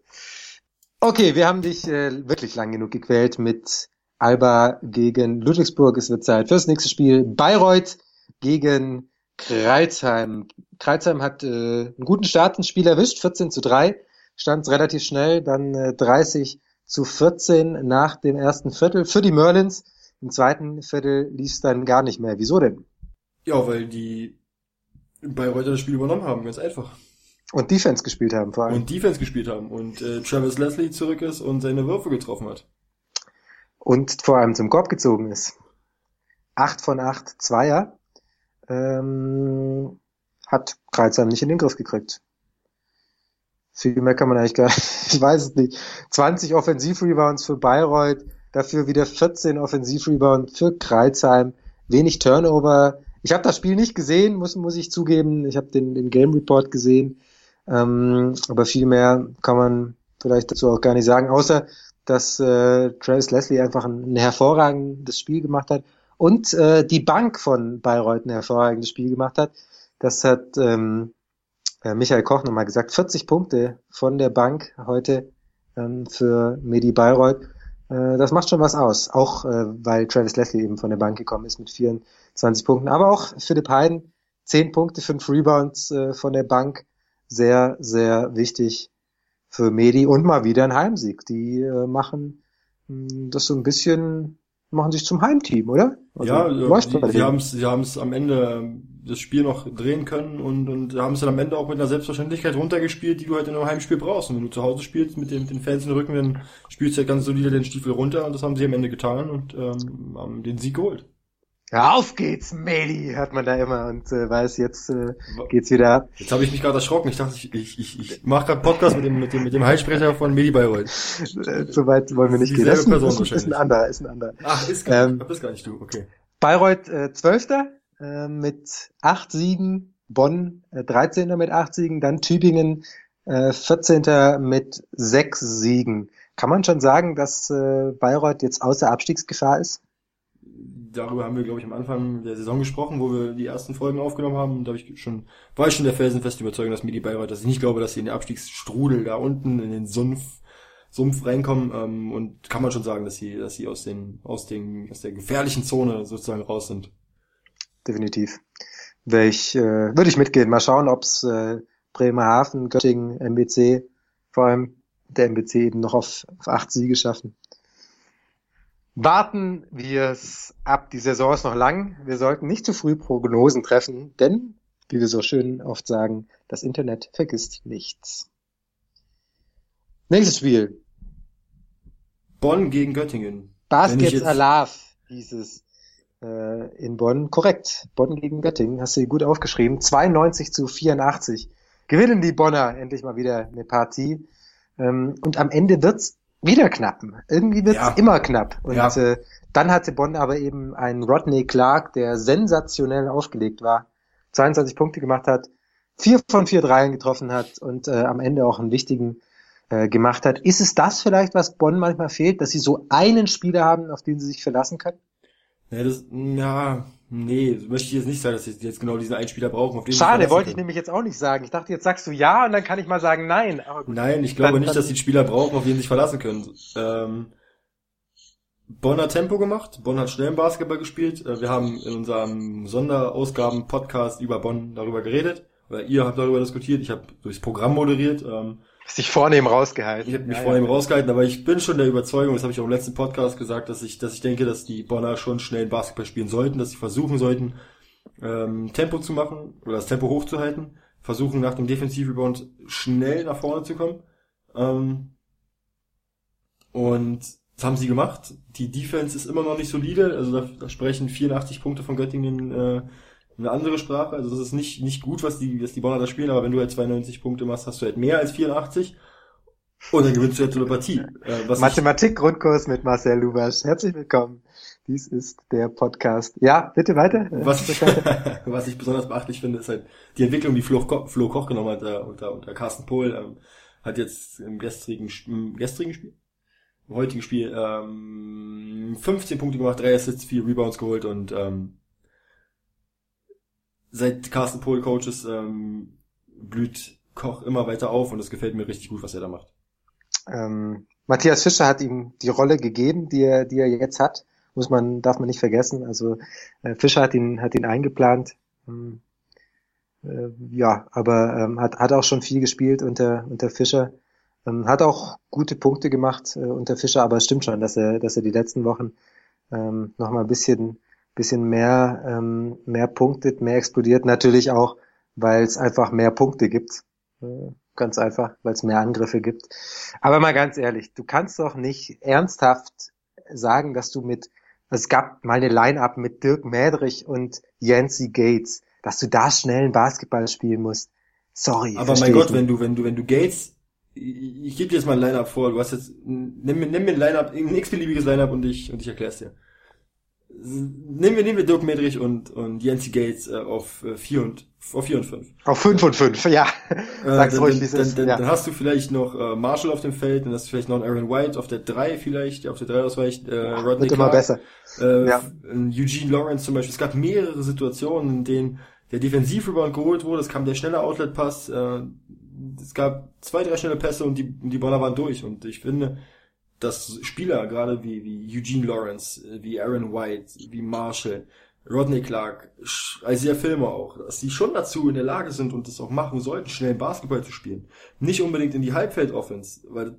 Okay, wir haben dich äh, wirklich lang genug gequält mit Alba gegen Ludwigsburg. Es wird Zeit fürs nächste Spiel. Bayreuth gegen Kreilsheim. Kreilsheim hat äh, einen guten Start ins Spiel erwischt, 14 zu 3, stand relativ schnell, dann äh, 30 zu 14 nach dem ersten Viertel für die Merlins. Im zweiten Viertel lief es dann gar nicht mehr. Wieso denn? Ja, weil die Bayreuther das Spiel übernommen haben, ganz einfach. Und Defense gespielt haben vor allem. Und Defense gespielt haben und äh, Travis Leslie zurück ist und seine Würfe getroffen hat. Und vor allem zum Korb gezogen ist. Acht von acht Zweier ähm, hat Kreuzheim nicht in den Griff gekriegt. Viel mehr kann man eigentlich gar nicht, ich weiß es nicht. 20 Offensivrebounds für Bayreuth, dafür wieder 14 Offensivrebounds für Kreuzheim, wenig Turnover. Ich habe das Spiel nicht gesehen, muss, muss ich zugeben. Ich habe den, den Game Report gesehen. Ähm, aber viel mehr kann man vielleicht dazu auch gar nicht sagen, außer dass äh, Travis Leslie einfach ein, ein hervorragendes Spiel gemacht hat und äh, die Bank von Bayreuth ein hervorragendes Spiel gemacht hat. Das hat ähm, äh, Michael Koch nochmal gesagt. 40 Punkte von der Bank heute ähm, für Medi Bayreuth. Äh, das macht schon was aus. Auch äh, weil Travis Leslie eben von der Bank gekommen ist mit 24 Punkten. Aber auch Philipp Heiden, 10 Punkte, 5 Rebounds äh, von der Bank. Sehr, sehr wichtig für Medi und mal wieder ein Heimsieg. Die äh, machen mh, hm, das so ein bisschen machen sich zum Heimteam, oder? Also, ja, die, sie haben es am Ende das Spiel noch drehen können und, und haben es dann am Ende auch mit einer Selbstverständlichkeit runtergespielt, die du halt in einem Heimspiel brauchst. Und wenn du zu Hause spielst mit den, den Fans in den Rücken, dann spielst du halt ganz solide den Stiefel runter und das haben sie am Ende getan und ähm, haben den Sieg geholt. Ja, auf geht's, Meli, hört man da immer und äh, weiß, jetzt äh, geht's wieder ab. Jetzt habe ich mich gerade erschrocken. Ich dachte, ich, ich, ich, ich mache gerade Podcast mit dem, mit dem, mit dem Heilsprecher von Medi Bayreuth. Äh, so weit wollen wir nicht gehen. Das ist, ist, ein anderer, ist ein anderer. Ach, ist gar, ähm, nicht, ist gar nicht du, okay. Bayreuth äh, 12. Äh, mit acht Siegen, Bonn äh, 13. mit acht Siegen, dann Tübingen äh, 14. mit sechs Siegen. Kann man schon sagen, dass äh, Bayreuth jetzt außer Abstiegsgefahr ist? darüber haben wir, glaube ich, am Anfang der Saison gesprochen, wo wir die ersten Folgen aufgenommen haben. Da habe ich schon, war ich schon der felsenfeste Überzeugung, dass Midi Bayreuth, dass ich nicht glaube, dass sie in den Abstiegsstrudel da unten in den Sumpf Sumpf reinkommen ähm, und kann man schon sagen, dass sie, dass sie aus den, aus den, aus der gefährlichen Zone sozusagen raus sind. Definitiv. Welch, äh, würde ich mitgehen. Mal schauen, ob's äh, Bremerhaven, Göttingen, MBC, vor allem der MBC eben noch auf, auf acht Siege schaffen. Warten wir es ab. Die Saison ist noch lang. Wir sollten nicht zu früh Prognosen treffen, denn, wie wir so schön oft sagen, das Internet vergisst nichts. Nächstes Spiel. Bonn gegen Göttingen. Baskets Alav hieß es äh, in Bonn. Korrekt. Bonn gegen Göttingen. Hast du gut aufgeschrieben. 92 zu 84. Gewinnen die Bonner endlich mal wieder eine Partie. Ähm, und am Ende wird's wieder knapp. Irgendwie wird's ja. immer knapp. Und ja. äh, dann hatte Bonn aber eben einen Rodney Clark, der sensationell aufgelegt war, 22 Punkte gemacht hat, vier von vier Dreien getroffen hat und äh, am Ende auch einen wichtigen äh, gemacht hat. Ist es das vielleicht, was Bonn manchmal fehlt, dass sie so einen Spieler haben, auf den sie sich verlassen können? Ja, das, ja, nee, möchte ich jetzt nicht sagen, dass sie jetzt genau diesen einen Spieler brauchen. Auf den Schade, wollte ich nämlich jetzt auch nicht sagen. Ich dachte, jetzt sagst du ja und dann kann ich mal sagen nein. nein, ich glaube dann, nicht, dann, dass sie Spieler brauchen, auf den sie sich verlassen können. Ähm, Bonn hat Tempo gemacht, Bonn hat schnellen Basketball gespielt. Äh, wir haben in unserem Sonderausgaben-Podcast über Bonn darüber geredet. Oder ihr habt darüber diskutiert, ich habe durchs Programm moderiert. Ähm, sich vornehm rausgehalten. Ich habe mich ja, vornehm ja. rausgehalten, aber ich bin schon der Überzeugung, das habe ich auch im letzten Podcast gesagt, dass ich, dass ich denke, dass die Bonner schon schnell Basketball spielen sollten, dass sie versuchen sollten, ähm, Tempo zu machen oder das Tempo hochzuhalten, versuchen nach dem Defensivrebound schnell nach vorne zu kommen. Ähm, und das haben sie gemacht. Die Defense ist immer noch nicht solide, also da, da sprechen 84 Punkte von Göttingen äh, eine andere Sprache. Also das ist nicht, nicht gut, was die, was die Bonner da spielen, aber wenn du halt 92 Punkte machst, hast du halt mehr als 84 und dann gewinnst du halt so eine Partie. Äh, Mathematik-Grundkurs mit Marcel Lubasch. Herzlich willkommen. Dies ist der Podcast. Ja, bitte weiter. Was, was ich besonders beachtlich finde, ist halt die Entwicklung, die Flo, Koch, Flo Koch genommen hat äh, unter, unter Carsten Pohl. Ähm, hat jetzt im gestrigen, im gestrigen Spiel, im heutigen Spiel ähm, 15 Punkte gemacht, 3 Assists, 4 Rebounds geholt und ähm, seit Carsten Pohl Coach ist, ähm, blüht Koch immer weiter auf und es gefällt mir richtig gut, was er da macht. Ähm, Matthias Fischer hat ihm die Rolle gegeben, die er, die er jetzt hat. Muss man, darf man nicht vergessen. Also äh, Fischer hat ihn, hat ihn eingeplant. Ähm, äh, ja, aber ähm, hat, hat auch schon viel gespielt unter, unter Fischer. Ähm, hat auch gute Punkte gemacht äh, unter Fischer, aber es stimmt schon, dass er, dass er die letzten Wochen ähm, noch mal ein bisschen bisschen mehr, ähm, mehr punktet, mehr explodiert. Natürlich auch, weil es einfach mehr Punkte gibt. Äh, ganz einfach, weil es mehr Angriffe gibt. Aber mal ganz ehrlich, du kannst doch nicht ernsthaft sagen, dass du mit, es gab mal eine Line-Up mit Dirk Mädrich und Yancy Gates, dass du da schnell einen Basketball spielen musst. Sorry. Aber mein Gott, nicht. wenn du, wenn du, wenn du Gates, ich, ich gebe dir jetzt mal ein Line-Up vor, du hast jetzt, nimm, nimm mir ein Line-Up, ein x-beliebiges Line-Up und ich, und ich erklär's dir nehmen wir, nehmen wir Dirk Medrich und, und Yancy Gates äh, auf äh, 4 und auf 4 und 5. Auf 5 und 5, ja. Sag's äh, ruhig, wie es ist. Dann, ja. dann hast du vielleicht noch äh, Marshall auf dem Feld, dann hast du vielleicht noch einen Aaron White auf der 3 vielleicht, auf der 3 ausweicht, äh, Rodney Wird immer besser. Äh, ja. Eugene Lawrence zum Beispiel. Es gab mehrere Situationen, in denen der Defensivrebound geholt wurde, es kam der schnelle Outlet-Pass, äh, es gab zwei, drei schnelle Pässe und die, die Baller waren durch und ich finde, dass Spieler, gerade wie, wie Eugene Lawrence, wie Aaron White, wie Marshall, Rodney Clark, Isaiah Filmer auch, dass sie schon dazu in der Lage sind und das auch machen sollten, schnell Basketball zu spielen. Nicht unbedingt in die Halbfeld-Offense, weil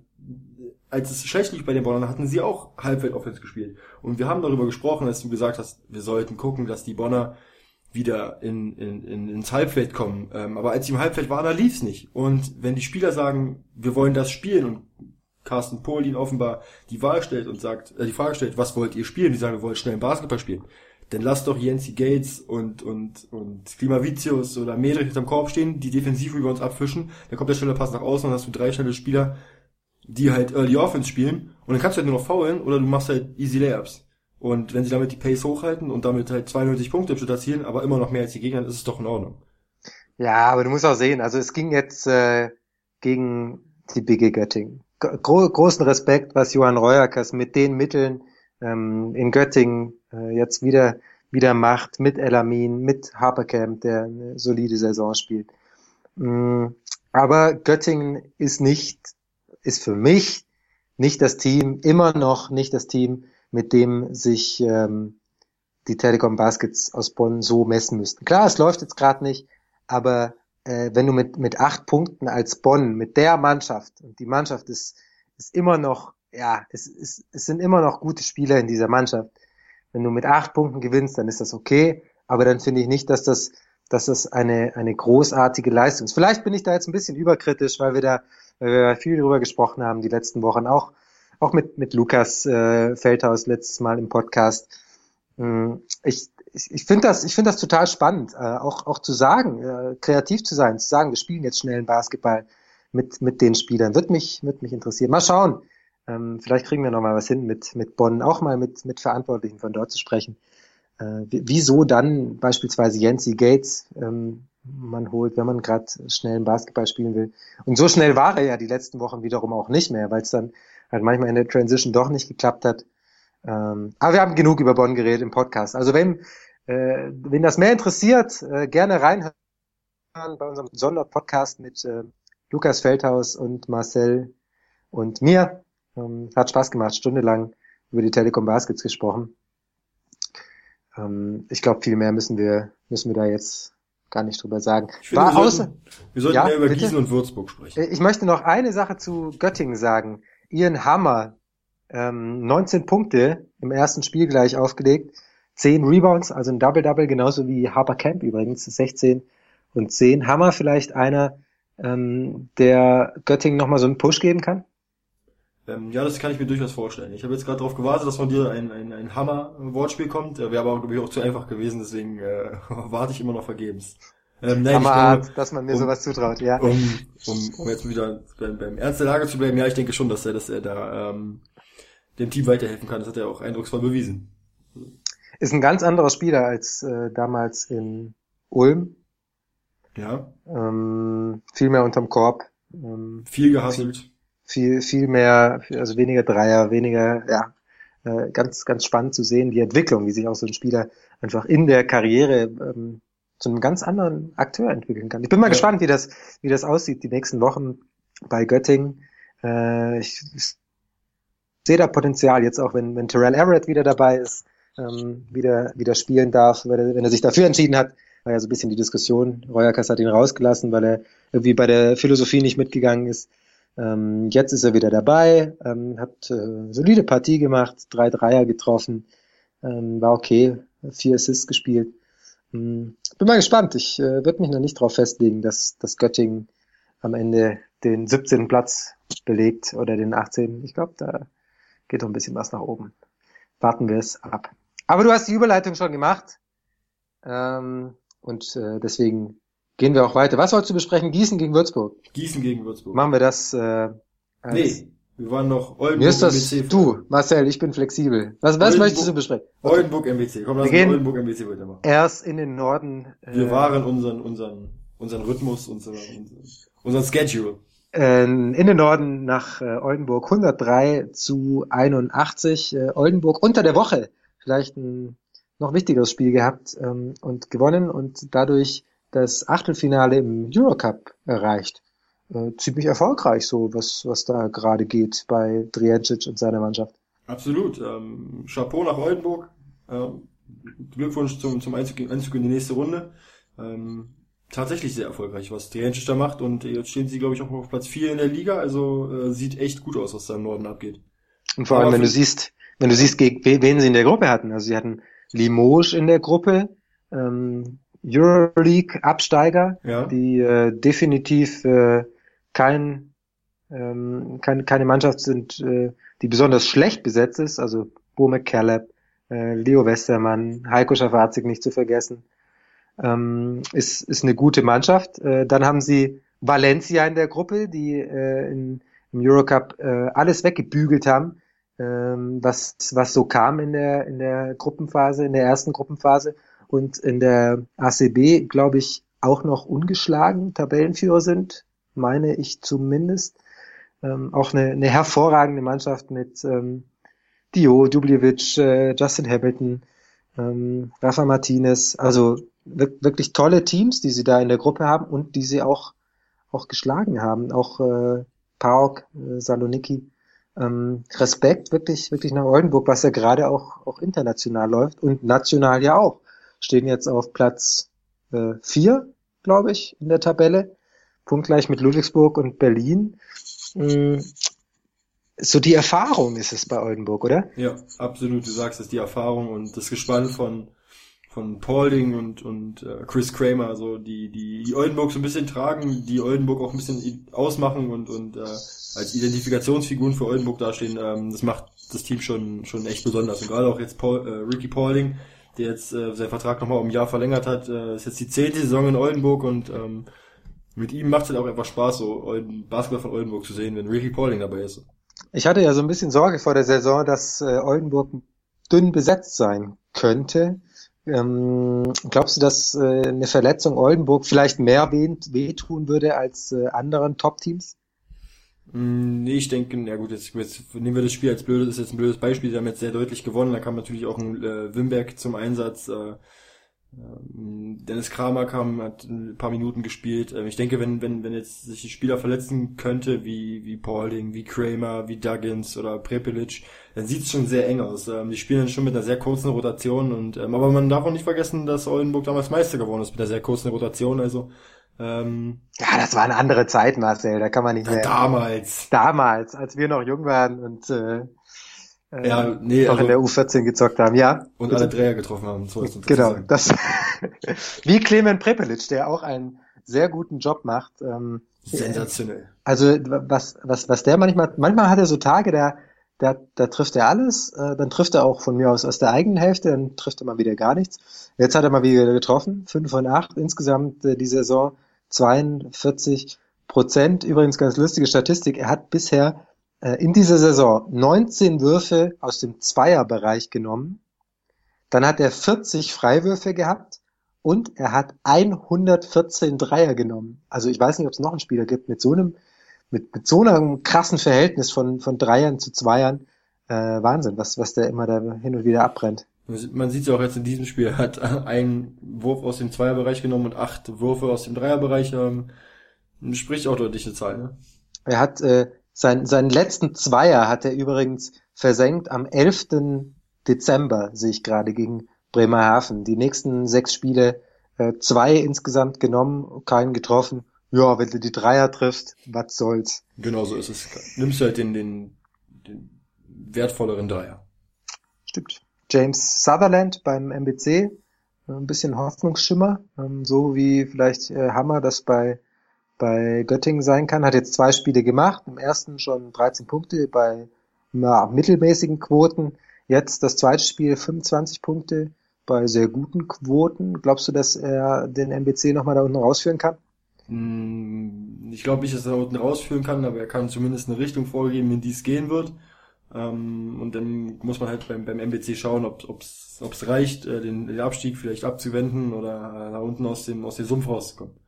als es schlecht lief bei den Bonnern, hatten sie auch Halbfeld-Offense gespielt. Und wir haben darüber gesprochen, als du gesagt hast, wir sollten gucken, dass die Bonner wieder in, in, in, ins Halbfeld kommen. Ähm, aber als sie im Halbfeld waren, da lief's nicht. Und wenn die Spieler sagen, wir wollen das spielen und Carsten Pohl ihn offenbar die Wahl stellt und sagt, äh, die Frage stellt, was wollt ihr spielen? Die sagen, wir wollen schnell Basketball spielen. Dann lasst doch Jensi Gates und, und, und Klimavicius oder Medrich hinterm Korb stehen, die defensiv über uns abfischen. Dann kommt der schnelle Pass nach außen und hast du drei schnelle Spieler, die halt Early Offense spielen. Und dann kannst du halt nur noch faulen oder du machst halt Easy Layups. Und wenn sie damit die Pace hochhalten und damit halt 92 Punkte im Schnitt erzielen, aber immer noch mehr als die Gegner, ist es doch in Ordnung. Ja, aber du musst auch sehen, also es ging jetzt äh, gegen die BG Göttingen gro großen Respekt, was Johann Reuerkers mit den Mitteln ähm, in Göttingen äh, jetzt wieder wieder macht, mit Elamin, mit Harpercamp, der eine solide Saison spielt. Mm, aber Göttingen ist nicht, ist für mich nicht das Team, immer noch nicht das Team, mit dem sich ähm, die Telekom Baskets aus Bonn so messen müssten. Klar, es läuft jetzt gerade nicht, aber äh, wenn du mit, mit acht Punkten als Bonn, mit der Mannschaft, und die Mannschaft ist, ist immer noch, ja, es, es, es sind immer noch gute Spieler in dieser Mannschaft. Wenn du mit acht Punkten gewinnst, dann ist das okay, aber dann finde ich nicht, dass das, dass das eine, eine großartige Leistung ist. Vielleicht bin ich da jetzt ein bisschen überkritisch, weil wir da, weil wir viel drüber gesprochen haben die letzten Wochen, auch, auch mit, mit Lukas äh, Feldhaus letztes Mal im Podcast. Hm, ich, ich, ich finde das, ich finde das total spannend, äh, auch, auch zu sagen, äh, kreativ zu sein, zu sagen, wir spielen jetzt schnellen Basketball mit, mit den Spielern. Wird mich, wird mich interessieren. Mal schauen. Ähm, vielleicht kriegen wir noch mal was hin mit, mit Bonn, auch mal mit, mit Verantwortlichen von dort zu sprechen. Äh, wieso dann beispielsweise Jensi Gates ähm, man holt, wenn man gerade schnellen Basketball spielen will. Und so schnell war er ja die letzten Wochen wiederum auch nicht mehr, weil es dann halt manchmal in der Transition doch nicht geklappt hat. Ähm, aber wir haben genug über Bonn geredet im Podcast. Also wenn, äh, wenn das mehr interessiert, äh, gerne reinhören bei unserem Sonderpodcast mit äh, Lukas Feldhaus und Marcel und mir. Ähm, hat Spaß gemacht, stundenlang über die Telekom Baskets gesprochen. Ähm, ich glaube, viel mehr müssen wir, müssen wir da jetzt gar nicht drüber sagen. Finde, War wir sollten, außer, wir sollten ja, mehr über bitte? Gießen und Würzburg sprechen. Äh, ich möchte noch eine Sache zu Göttingen sagen. Ian Hammer, ähm, 19 Punkte im ersten Spiel gleich aufgelegt, 10 Rebounds, also ein Double-Double, genauso wie Harper Camp übrigens, 16 und 10. Hammer vielleicht einer, ähm, der Göttingen nochmal so einen Push geben kann? Ähm, ja, das kann ich mir durchaus vorstellen. Ich habe jetzt gerade darauf gewartet, dass von dir ein, ein, ein Hammer-Wortspiel kommt. Wäre aber, glaube ich, auch zu einfach gewesen, deswegen äh, warte ich immer noch vergebens. Ähm, nein, Hammerhart, dass man mir um, sowas zutraut, ja. Um, um, um jetzt wieder beim, beim Ernst der Lage zu bleiben, ja, ich denke schon, dass er, dass er da ähm, dem Team weiterhelfen kann. Das hat er auch eindrucksvoll bewiesen. Ist ein ganz anderer Spieler als äh, damals in Ulm. Ja. Ähm, viel mehr unterm Korb. Ähm, viel gehasselt. Viel, viel mehr, also weniger Dreier, weniger, ja, äh, ganz, ganz spannend zu sehen, die Entwicklung, wie sich auch so ein Spieler einfach in der Karriere ähm, zu einem ganz anderen Akteur entwickeln kann. Ich bin mal ja. gespannt, wie das, wie das aussieht die nächsten Wochen bei Göttingen. Äh, ich, ich sehe da Potenzial jetzt auch, wenn, wenn Terrell Everett wieder dabei ist, ähm, wieder, wieder spielen darf, wenn er, wenn er sich dafür entschieden hat, war ja so ein bisschen die Diskussion. Reuerkas hat ihn rausgelassen, weil er irgendwie bei der Philosophie nicht mitgegangen ist. Ähm, jetzt ist er wieder dabei, ähm, hat äh, solide Partie gemacht, drei Dreier getroffen, ähm, war okay, vier Assists gespielt. Ähm, bin mal gespannt. Ich äh, würde mich noch nicht darauf festlegen, dass, dass Göttingen am Ende den 17. Platz belegt oder den 18. Ich glaube, da geht noch ein bisschen was nach oben. Warten wir es ab. Aber du hast die Überleitung schon gemacht. Ähm, und äh, deswegen gehen wir auch weiter. Was wolltest du besprechen? Gießen gegen Würzburg. Gießen gegen Würzburg. Machen wir das. Äh, als nee, wir waren noch Oldenburg Mir ist das, MBC. Du, Marcel, ich bin flexibel. Was, was möchtest du besprechen? Oldenburg MBC. Komm, lass wir Oldenburg MBC weitermachen. Erst in den Norden. Äh, wir waren unseren, unseren, unseren Rhythmus, unseren, unseren Schedule. Äh, in den Norden nach äh, Oldenburg 103 zu 81. Äh, Oldenburg unter der Woche vielleicht ein noch wichtigeres Spiel gehabt ähm, und gewonnen und dadurch das Achtelfinale im Eurocup erreicht. Äh, ziemlich erfolgreich so, was, was da gerade geht bei Drijancic und seiner Mannschaft. Absolut. Ähm, Chapeau nach Oldenburg. Ähm, Glückwunsch zum, zum Einzug, Einzug in die nächste Runde. Ähm, tatsächlich sehr erfolgreich, was Drijancic da macht und jetzt stehen sie, glaube ich, auch auf Platz 4 in der Liga, also äh, sieht echt gut aus, was da im Norden abgeht. Und vor allem, wenn du siehst, wenn du siehst, gegen wen sie in der Gruppe hatten. Also sie hatten Limoges in der Gruppe, ähm, Euroleague-Absteiger, ja. die äh, definitiv äh, kein, ähm, kein, keine Mannschaft sind, äh, die besonders schlecht besetzt ist. Also Bo McCaleb, äh, Leo Westermann, Heiko Schafazik nicht zu vergessen. Ähm, ist, ist eine gute Mannschaft. Äh, dann haben sie Valencia in der Gruppe, die äh, in, im Eurocup äh, alles weggebügelt haben ähm, was, was so kam in der, in der Gruppenphase, in der ersten Gruppenphase und in der ACB, glaube ich, auch noch ungeschlagen Tabellenführer sind, meine ich zumindest. Ähm, auch eine, eine hervorragende Mannschaft mit ähm, Dio, Dubljevic, äh, Justin Hamilton, ähm, Rafa Martinez, also wirklich tolle Teams, die sie da in der Gruppe haben und die sie auch, auch geschlagen haben. Auch äh, Pauk, äh, Saloniki Ähm, Respekt wirklich, wirklich nach Oldenburg, was ja gerade auch, auch international läuft und national ja auch. Stehen jetzt auf Platz äh, vier, glaube ich, in der Tabelle. Punktgleich mit Ludwigsburg und Berlin. Ähm, so die Erfahrung ist es bei Oldenburg, oder? Ja, absolut. Du sagst es, die Erfahrung und das Gespann von von Paulding und und äh, Chris Kramer, also die die die Oldenburg so ein bisschen tragen, die Oldenburg auch ein bisschen ausmachen und und äh, als Identifikationsfiguren für Oldenburg dastehen. Ähm, das macht das Team schon schon echt besonders und gerade auch jetzt Paul, äh, Ricky Paulding, der jetzt äh, seinen Vertrag nochmal um ein Jahr verlängert hat, äh, ist jetzt die zehnte Saison in Oldenburg und ähm, mit ihm macht es halt auch einfach Spaß, so Olden, Basketball von Oldenburg zu sehen, wenn Ricky Paulding dabei ist. Ich hatte ja so ein bisschen Sorge vor der Saison, dass äh, Oldenburg dünn besetzt sein könnte. Ähm, glaubst du, dass äh, eine Verletzung Oldenburg vielleicht mehr wehtun würde als äh, anderen Top-Teams? Mm, nee, ich denke, ja gut, jetzt, jetzt nehmen wir das Spiel als blödes, ist jetzt ein blödes Beispiel, sie haben jetzt sehr deutlich gewonnen, da kam natürlich auch ein äh, Wimberg zum Einsatz, äh, Dennis Kramer kam, hat ein paar Minuten gespielt. Ähm, ich denke, wenn, wenn, wenn jetzt sich ein Spieler verletzen könnte, wie, wie Paulding, wie Kramer, wie Duggins oder Prepelic, dann sieht es schon sehr eng aus. Ähm, die spielen dann schon mit einer sehr kurzen Rotation und, aber man darf auch nicht vergessen, dass Oldenburg damals Meister geworden ist mit einer sehr kurzen Rotation, also, ähm, ja, das war eine andere Zeit, Marcel, da kann man nicht mehr. Damals. Damals, als wir noch jung waren und, äh, äh, ja, nee, auch also, in der U14 gezockt haben, ja. Und alle Dreier getroffen haben. So ist genau, das, wie Clement Prepelic, der auch einen sehr guten Job macht. Ähm, Sensationell. Also was, was, was der manchmal, manchmal hat er so Tage, da, da, da trifft er alles, äh, dann trifft er auch von mir aus aus der eigenen Hälfte, dann trifft er mal wieder gar nichts. Jetzt hat er mal wieder getroffen, fünf von acht insgesamt äh, die Saison, 42 Prozent. Übrigens ganz lustige Statistik, er hat bisher in dieser Saison 19 Würfe aus dem Zweierbereich genommen. Dann hat er 40 Freiwürfe gehabt und er hat 114 Dreier genommen. Also ich weiß nicht, ob es noch einen Spieler gibt mit so einem, mit, mit so einem krassen Verhältnis von, von Dreiern zu Zweiern. Äh, Wahnsinn, was, was der immer da hin und wieder abbrennt. Man sieht es ja auch jetzt in diesem Spiel, er hat einen Wurf aus dem Zweierbereich genommen und acht Würfe aus dem Dreierbereich. Ähm, spricht auch deutliche Zahl, ne? Er hat äh, sein, seinen letzten Zweier hat er übrigens versenkt am 11. Dezember, sehe ich gerade, gegen Bremerhaven. Die nächsten sechs Spiele, äh, zwei insgesamt genommen, keinen getroffen. Ja, wenn du die Dreier triffst, was soll's. Genau so ist es. Nimmst du halt den, den, den wertvolleren Dreier. Stimmt. James Sutherland beim MBC, ein bisschen Hoffnungsschimmer, ähm, so wie vielleicht äh, Hammer das bei bei Göttingen sein kann. Hat jetzt zwei Spiele gemacht. Im ersten schon 13 Punkte bei ja, mittelmäßigen Quoten. Jetzt das zweite Spiel 25 Punkte bei sehr guten Quoten. Glaubst du, dass er den MBC nochmal da unten rausführen kann? Hm, ich glaube nicht, dass er da unten rausführen kann, aber er kann zumindest eine Richtung vorgeben, in die es gehen wird. Ähm, und dann muss man halt beim, beim MBC schauen, ob es reicht, äh, den, den Abstieg vielleicht abzuwenden oder da unten aus dem, aus dem Sumpf rauszukommen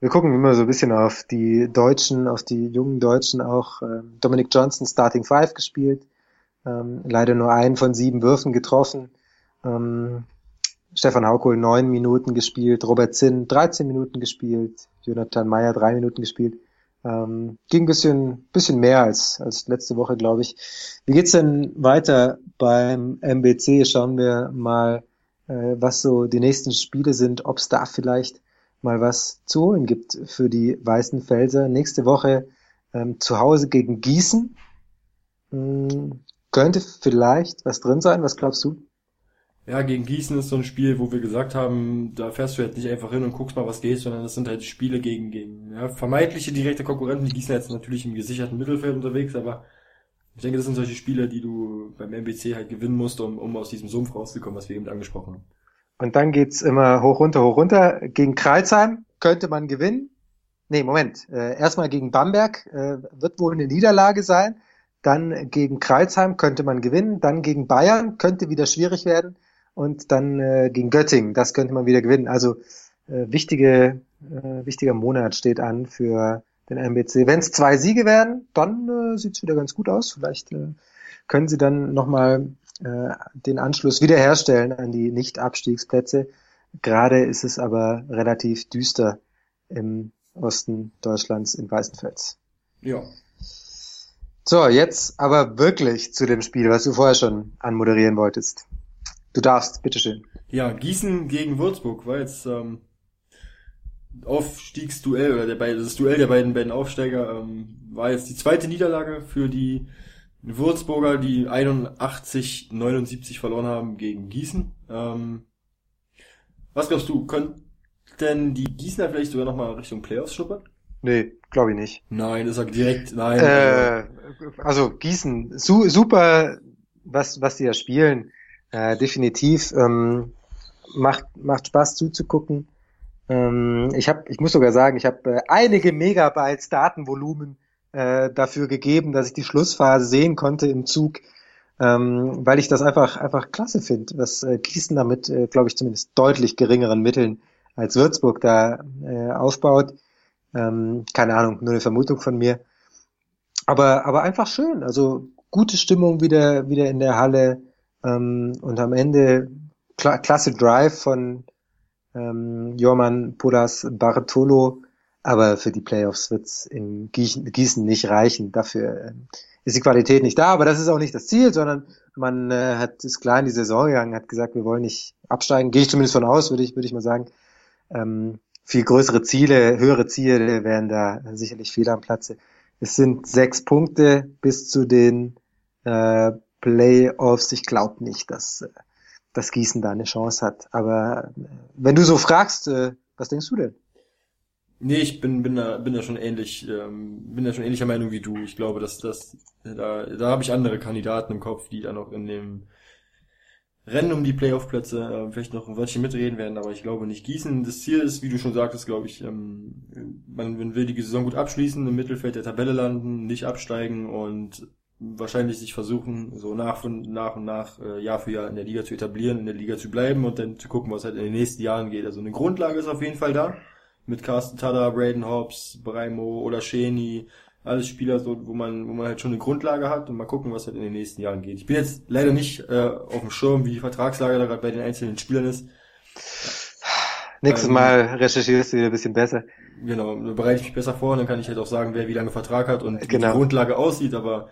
wir gucken immer so ein bisschen auf die Deutschen, auf die jungen Deutschen auch. Ähm, Dominic Johnson Starting Five gespielt, ähm, leider nur einen von sieben Würfen getroffen. Ähm, Stefan Haukohl neun Minuten gespielt, Robert Zinn 13 Minuten gespielt, Jonathan Meyer drei Minuten gespielt. Ähm, ging ein bisschen, bisschen mehr als, als letzte Woche, glaube ich. Wie geht's denn weiter beim MBC? Schauen wir mal, äh, was so die nächsten Spiele sind, ob es da vielleicht mal was zu holen gibt für die Weißen Felser. Nächste Woche ähm, zu Hause gegen Gießen. Hm, könnte vielleicht was drin sein. Was glaubst du? Ja, gegen Gießen ist so ein Spiel, wo wir gesagt haben, da fährst du jetzt nicht einfach hin und guckst mal, was geht, sondern das sind halt Spiele gegen, gegen ja, vermeintliche direkte Konkurrenten. Die Gießen jetzt natürlich im gesicherten Mittelfeld unterwegs, aber ich denke, das sind solche Spiele, die du beim MBC halt gewinnen musst, um, um aus diesem Sumpf rauszukommen, was wir eben angesprochen haben. Und dann geht's immer hoch, runter, hoch, runter. Gegen Kreilsheim könnte man gewinnen. Nee, Moment. Äh, erstmal gegen Bamberg äh, wird wohl eine Niederlage sein. Dann gegen Kreilsheim könnte man gewinnen. Dann gegen Bayern könnte wieder schwierig werden. Und dann äh, gegen Göttingen, das könnte man wieder gewinnen. Also äh, wichtige, äh, wichtiger Monat steht an für den MBC. Wenn es zwei Siege werden, dann äh, sieht's wieder ganz gut aus. Vielleicht äh, können sie dann nochmal äh, den Anschluss wiederherstellen an die Nicht-Abstiegsplätze. Gerade ist es aber relativ düster im Osten Deutschlands in Weißenfels. Ja. So, jetzt aber wirklich zu dem Spiel, was du vorher schon anmoderieren wolltest. Du darfst, bitteschön. Ja, Gießen gegen Würzburg war jetzt ähm, Aufstiegsduell oder der das Duell der beiden beiden Aufsteiger ähm, war jetzt die zweite Niederlage für die Würzburger, die 81 79 verloren haben gegen Gießen. Ähm, was glaubst du, könnten die Gießener vielleicht sogar nochmal Richtung Playoffs schuppern? Nee, glaube ich nicht. Nein, das sagt direkt, nein. Äh, also Gießen, su super, was, was die da spielen. Äh, definitiv. Ähm, macht, macht Spaß zuzugucken. Ähm, ich, hab, ich muss sogar sagen, ich habe äh, einige Megabytes Datenvolumen äh, dafür gegeben, dass ich die Schlussphase sehen konnte im Zug, ähm, weil ich das einfach, einfach klasse finde, was äh, Gießen damit, äh, glaube ich, zumindest deutlich geringeren Mitteln als Würzburg da äh, aufbaut. Ähm, keine Ahnung, nur eine Vermutung von mir. Aber, aber einfach schön. Also gute Stimmung wieder, wieder in der Halle. Ähm, und am Ende kla klasse Drive von ähm, Jorman Pulas Bartolo. Aber für die Playoffs wird's in Gießen nicht reichen. Dafür äh, ist die Qualität nicht da. Aber das ist auch nicht das Ziel, sondern man äh, hat ist klar in die Saison gegangen, hat gesagt, wir wollen nicht absteigen. Gehe ich zumindest von aus, würde ich, würde ich mal sagen. Ähm, viel größere Ziele, höhere Ziele wären da sicherlich viel am Platze. Es sind sechs Punkte bis zu den äh, Playoffs. Ich glaube nicht, dass äh, das Gießen da eine Chance hat. Aber äh, wenn du so fragst, äh, was denkst du denn? Nee, ich bin, bin da, bin da schon ähnlich, ähm, bin da schon ähnlicher Meinung wie du. Ich glaube, dass das, da, da habe ich andere Kandidaten im Kopf, die da noch in dem Rennen um die Playoff-Plätze äh, vielleicht noch ein Wörtchen mitreden werden, aber ich glaube nicht Gießen. Das Ziel ist, wie du schon sagtest, glaube ich, ähm, man will die Saison gut abschließen, im Mittelfeld der Tabelle landen, nicht absteigen und wahrscheinlich sich versuchen, so nach und nach und nach, äh, Jahr für Jahr in der Liga zu etablieren, in der Liga zu bleiben und dann zu gucken, was halt in den nächsten Jahren geht. Also eine Grundlage ist auf jeden Fall da. Mit Carsten Tada, Braden Hobbs, Breimo oder Scheni, alles Spieler, so, wo man, wo man halt schon eine Grundlage hat und mal gucken, was halt in den nächsten Jahren geht. Ich bin jetzt leider nicht äh, auf dem Schirm, wie die Vertragslage da gerade bei den einzelnen Spielern ist. Nächstes ähm, Mal recherchierst du wieder ein bisschen besser. Genau, bereite ich mich besser vor und dann kann ich halt auch sagen, wer wie lange Vertrag hat und genau. wie die Grundlage aussieht, aber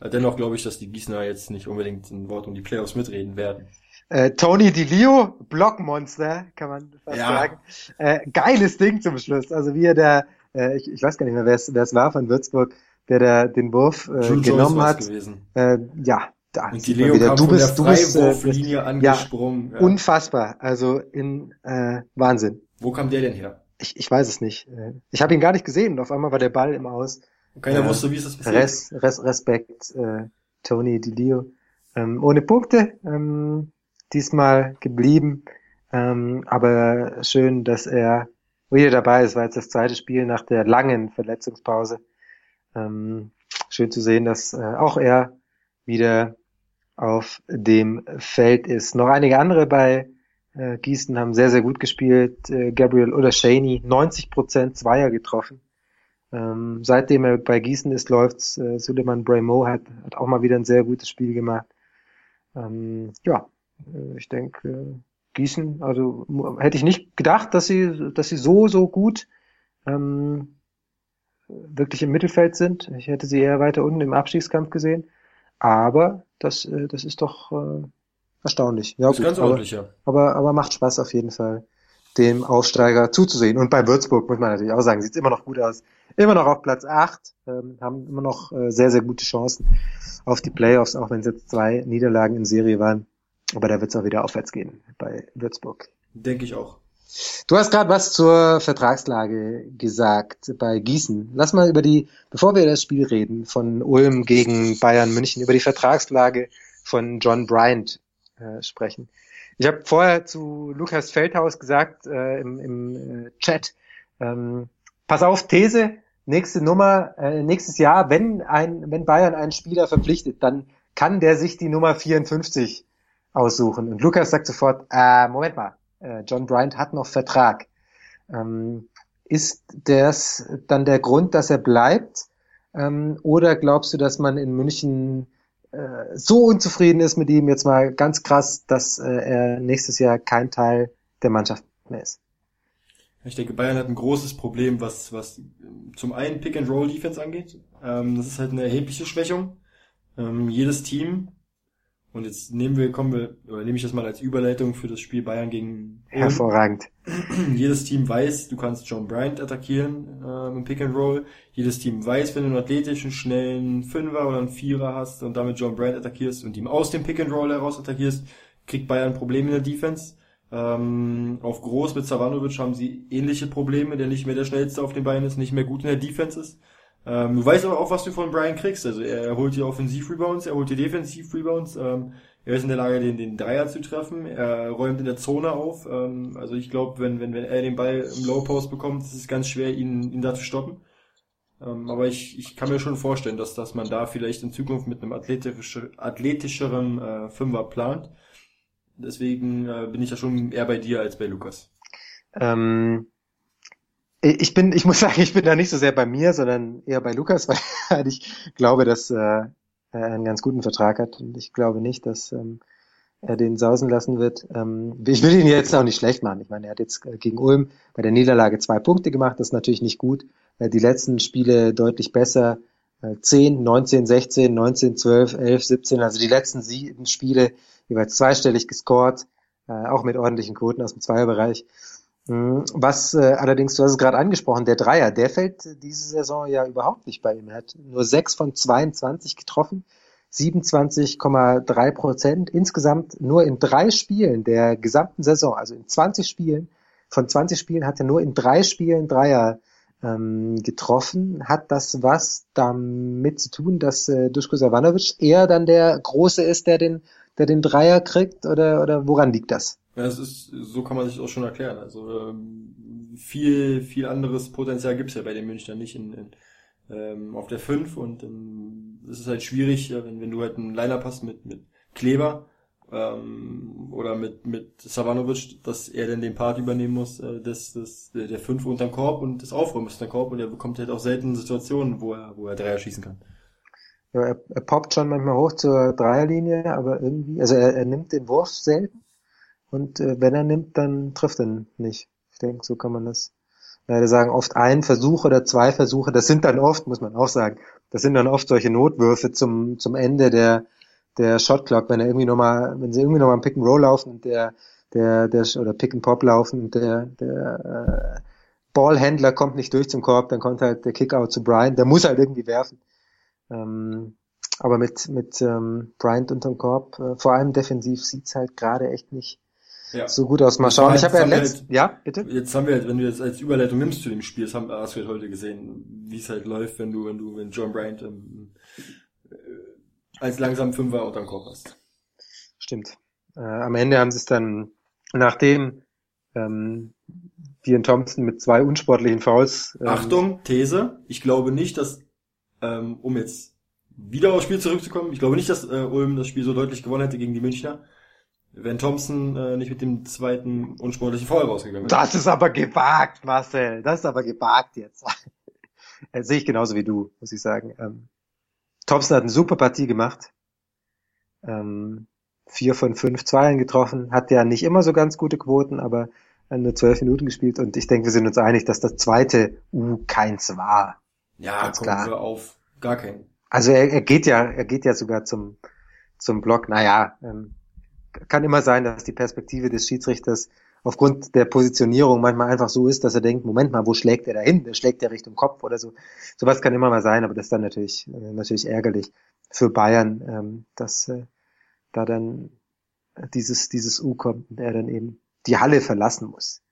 dennoch glaube ich, dass die Gießener jetzt nicht unbedingt ein Wort um die Playoffs mitreden werden. Äh, Tony DiLio, Blockmonster, kann man fast ja. sagen. Äh, geiles Ding zum Schluss. Also wie er da äh, ich, ich weiß gar nicht mehr, wer es, es war von Würzburg, der da den Wurf äh, genommen hat. Äh, ja, da und die Leo wieder. du bist, du bist äh, angesprungen. Ja, ja, unfassbar. Also in äh, Wahnsinn. Wo kam der denn her? Ich, ich weiß es nicht. Äh, ich habe ihn gar nicht gesehen und auf einmal war der Ball im Aus. Und keiner äh, wusste, wie ist das passiert. Res, Res, Respekt, äh, Tony DiLio. Ähm, ohne Punkte, ähm, diesmal geblieben. Ähm, aber schön, dass er wieder dabei ist, war jetzt das zweite Spiel nach der langen Verletzungspause. Ähm, schön zu sehen, dass äh, auch er wieder auf dem Feld ist. Noch einige andere bei äh, Gießen haben sehr, sehr gut gespielt. Äh, Gabriel oder Shaney, 90 Prozent Zweier getroffen. Ähm, seitdem er bei Gießen ist, läuft's. Äh, Suleiman Braymo hat, hat auch mal wieder ein sehr gutes Spiel gemacht. Ähm, ja, ich denke, äh, Gießen, also hätte ich nicht gedacht, dass sie, dass sie so, so gut ähm, wirklich im Mittelfeld sind. Ich hätte sie eher weiter unten im Abstiegskampf gesehen. Aber das, äh, das ist doch äh, erstaunlich. Ja, das gut, ist ganz aber, ordentlich, ja. aber, aber macht Spaß auf jeden Fall, dem Aufsteiger zuzusehen. Und bei Würzburg muss man natürlich auch sagen, sieht immer noch gut aus. Immer noch auf Platz 8, ähm, haben immer noch äh, sehr, sehr gute Chancen auf die Playoffs, auch wenn es jetzt zwei Niederlagen in Serie waren. Aber da wird es auch wieder aufwärts gehen bei Würzburg. Denke ich auch. Du hast gerade was zur Vertragslage gesagt bei Gießen. Lass mal über die, bevor wir das Spiel reden, von Ulm gegen Bayern München, über die Vertragslage von John Bryant äh, sprechen. Ich habe vorher zu Lukas Feldhaus gesagt äh, im, im äh, Chat, ähm, pass auf, These, nächste Nummer, äh, nächstes Jahr, wenn ein, wenn Bayern einen Spieler verpflichtet, dann kann der sich die Nummer 54 aussuchen. Und Lukas sagt sofort, äh, Moment mal, äh, John Bryant hat noch Vertrag. Ähm, ist das dann der Grund, dass er bleibt? Ähm, oder glaubst du, dass man in München äh, so unzufrieden ist mit ihm, jetzt mal ganz krass, dass äh, er nächstes Jahr kein Teil der Mannschaft mehr ist? Ich denke, Bayern hat ein großes Problem, was, was zum einen Pick-and-Roll-Defense angeht. Ähm, das ist halt eine erhebliche Schwächung. Ähm, jedes Team, und jetzt nehmen wir, kommen wir, oder nehme ich das mal als Überleitung für das Spiel Bayern gegen Ulm. Hervorragend. Jedes Team weiß, du kannst John Bryant attackieren ähm, im Pick-and-Roll. Jedes Team weiß, wenn du einen athletischen, schnellen Fünfer oder einen Vierer hast und damit John Bryant attackierst und ihm aus dem Pick-and-Roll heraus attackierst, kriegt Bayern Probleme in der Defense. Ähm, auf Groß mit Savanovic haben sie ähnliche Probleme, der nicht mehr der schnellste auf den Beinen ist, nicht mehr gut in der Defense ist. Ähm, du weißt aber auch, was du von Brian kriegst. Also er holt dir Offensiv-Rebounds, er holt dir Defensiv-Rebounds. Ähm, er ist in der Lage, den, den Dreier zu treffen. Er räumt in der Zone auf. Ähm, also ich glaube, wenn, wenn, wenn er den Ball im Low Post bekommt, ist es ganz schwer, ihn, ihn da zu stoppen. Ähm, aber ich, ich kann mir schon vorstellen, dass, dass man da vielleicht in Zukunft mit einem athletischer, athletischeren äh, Fünfer plant. Deswegen äh, bin ich ja schon eher bei dir als bei Lukas. Ähm, ich bin, ich muss sagen, ich bin da nicht so sehr bei mir, sondern eher bei Lukas, weil ich glaube, dass äh, er einen ganz guten Vertrag hat und ich glaube nicht, dass ähm, er den sausen lassen wird. Ähm, ich will ihn jetzt auch nicht schlecht machen. Ich meine, er hat jetzt äh, gegen Ulm bei der Niederlage zwei Punkte gemacht. Das ist natürlich nicht gut. Äh, die letzten Spiele deutlich besser. Äh, 10, 19, 16, 19, 12, 11, 17. Also die letzten sieben Spiele jeweils zweistellig gescored, äh, auch mit ordentlichen Quoten aus dem Zweierbereich. Mhm. Was äh, allerdings, du hast es gerade angesprochen, der Dreier, der fällt diese Saison ja überhaupt nicht bei ihm. Er hat nur 6 von 22 getroffen, 27,3 Prozent. Insgesamt nur in drei Spielen der gesamten Saison, also in 20 Spielen, von 20 Spielen hat er nur in drei Spielen Dreier ähm, getroffen. Hat das was damit zu tun, dass äh, Duško Savanovic eher dann der Große ist, der den, der den Dreier kriegt? Oder, oder woran liegt das? Ja, es ist, so kann man sich auch schon erklären. Also ähm, viel, viel anderes Potenzial gibt's ja bei den Münchner nicht in, in, ähm, auf der 5 und ähm, es ist halt schwierig, wenn, wenn du halt einen Liner hast mit, mit Kleber ähm, oder mit, mit Savanovic, dass er dann den Part übernehmen muss, äh, des, des, der 5 unterm Korb und das Aufräumen ist unterm Korb und er bekommt halt auch selten Situationen, wo er, wo er Dreier schießen kann. Ja, er, er poppt schon manchmal hoch zur Dreierlinie, aber irgendwie, also er, er nimmt den Wurf selten und äh, wenn er nimmt, dann trifft er nicht. Ich denke, so kann man das leider sagen. Oft ein Versuch oder zwei Versuche, das sind dann oft, muss man auch sagen, das sind dann oft solche Notwürfe zum, zum Ende der, der Shot Clock, wenn er irgendwie nochmal, wenn sie irgendwie nochmal einen Pick and Roll laufen und der, der, der, oder Pick and Pop laufen und der, der äh, Ballhändler kommt nicht durch zum Korb, dann kommt halt der Kickout zu Bryant, der muss halt irgendwie werfen. Ähm, aber mit, mit ähm, Bryant unterm Korb, äh, vor allem defensiv sieht's halt gerade echt nicht, ja. so gut aus. Mal schauen. Ich habe ja letzt, halt, ja, bitte. Jetzt haben wir halt, wenn du jetzt als Überleitung nimmst zu dem Spiel, das haben hast du halt heute gesehen, wie es halt läuft, wenn du, wenn du, wenn John Bryant ähm, äh, als langsam Fünfer unterm Korb hast. Stimmt. Äh, am Ende haben sie es dann, nachdem ähm, Dion Thompson mit zwei unsportlichen Fouls. Ähm, Achtung, These. Ich glaube nicht, dass, ähm, um jetzt wieder aufs Spiel zurückzukommen, ich glaube nicht, dass äh, Ulm das Spiel so deutlich gewonnen hätte gegen die Münchner wenn Thompson äh, nicht mit dem zweiten unsportlichen Foul rausgegangen wäre. Das ist aber gewagt, Marcel. Das ist aber gewagt jetzt. äh, Sehe ich genauso wie du, muss ich sagen. Ähm, Thompson hat eine super Partie gemacht. Ähm, vier von fünf Zweiern getroffen. Hat ja nicht immer so ganz gute Quoten, aber nur zwölf Minuten gespielt. Und ich denke, wir sind uns einig, dass das zweite U keins war. Ja, ganz klar. wir auf gar keinen. Also er, er geht ja, er geht ja sogar zum zum Block. Naja, ähm, kann immer sein, dass die Perspektive des Schiedsrichters aufgrund der Positionierung manchmal einfach so ist, dass er denkt, Moment mal, wo schlägt er da hin? Der schlägt er Richtung Kopf oder so. Sowas kann immer mal sein, aber das ist dann natürlich, äh, natürlich ärgerlich für Bayern, ähm, dass äh, da dann dieses, dieses U kommt und er dann eben die Halle verlassen muss.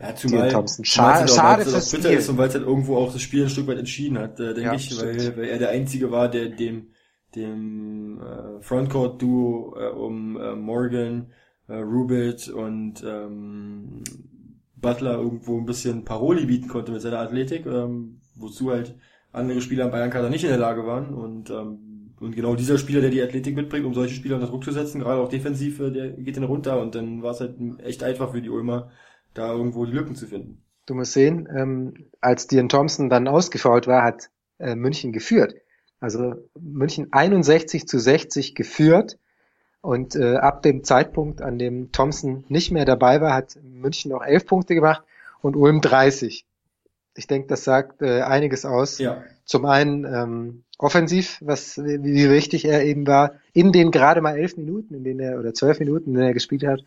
Ja, zumal, Thompson. Schade, schade fürs Spiel. ist und weil es halt irgendwo auch das Spiel ein Stück weit entschieden hat, äh, denke ja, ich, weil, weil er der Einzige war, der dem dem äh, Frontcourt-Duo äh, um äh, Morgan, äh, Rubit und ähm, Butler irgendwo ein bisschen Paroli bieten konnte mit seiner Athletik, ähm, wozu halt andere Spieler am Bayern-Kader nicht in der Lage waren und ähm, und genau dieser Spieler, der die Athletik mitbringt, um solche Spieler unter Druck zu setzen, gerade auch defensiv, äh, der geht dann runter und dann war es halt echt einfach für die Ulmer, da irgendwo die Lücken zu finden. Du musst sehen, ähm, als Dion Thompson dann ausgefault war, hat äh, München geführt. Also München 61 zu 60 geführt. Und äh, ab dem Zeitpunkt, an dem Thompson nicht mehr dabei war, hat München noch elf Punkte gemacht. und Ulm 30. Ich denke, das sagt äh, einiges aus. Ja. Zum einen ähm, offensiv, was wie, wie wichtig er eben war, in den gerade mal elf Minuten, in denen er oder zwölf Minuten, in denen er gespielt hat,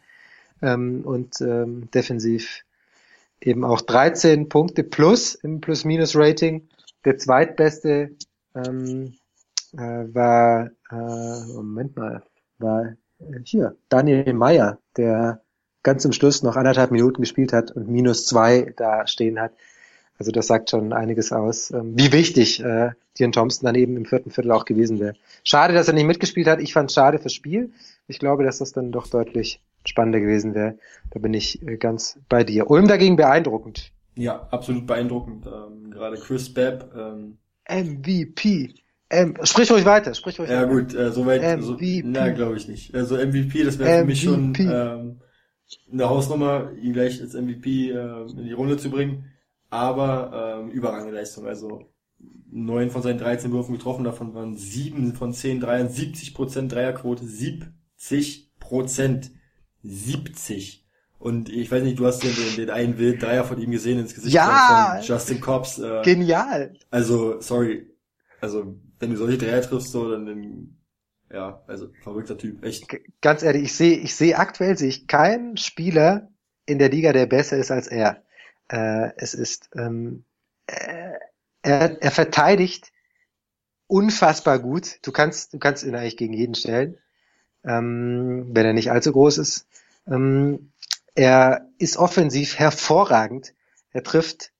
ähm, und ähm, defensiv eben auch 13 Punkte plus im Plus-Minus-Rating. Der zweitbeste ähm, äh, war, äh, Moment mal, war äh, hier Daniel Meyer, der ganz zum Schluss noch anderthalb Minuten gespielt hat und minus zwei da stehen hat. Also das sagt schon einiges aus, ähm, wie wichtig äh, Dion Thompson dann eben im vierten Viertel auch gewesen wäre. Schade, dass er nicht mitgespielt hat. Ich fand schade fürs Spiel. Ich glaube, dass das dann doch deutlich spannender gewesen wäre. Da bin ich äh, ganz bei dir. Ulm dagegen beeindruckend. Ja, absolut beeindruckend. Ähm, gerade Chris Babb. Ähm, MVP. Ähm, sprich ruhig weiter, sprich ruhig ja weiter. gut, äh, soweit, MVP. so, na glaube ich nicht. Also MVP, das wäre für mich schon ähm, eine Hausnummer, ihn gleich als MVP äh, in die Runde zu bringen. Aber ähm, überragende Leistung. Also neun von seinen 13 Würfen getroffen, davon waren sieben von zehn Dreiern, 70 Prozent Dreierquote, 70 Prozent, 70. Und ich weiß nicht, du hast den, den, den einen Wild Dreier von ihm gesehen ins Gesicht Ja! von Justin Cobbs. Äh, Genial. also, sorry. Also, wenn du solche Dreier triffst, so, dann, dann ja, also verrückter Typ, echt. G- Ganz ehrlich, ich sehe, ich sehe aktuell sehe ich keinen Spieler in der Liga, der besser ist als er. Äh, es ist, ähm, äh, er, er verteidigt unfassbar gut. Du kannst, du kannst ihn eigentlich gegen jeden stellen, ähm, wenn er nicht allzu groß ist. Ähm, er ist offensiv hervorragend. Er trifft,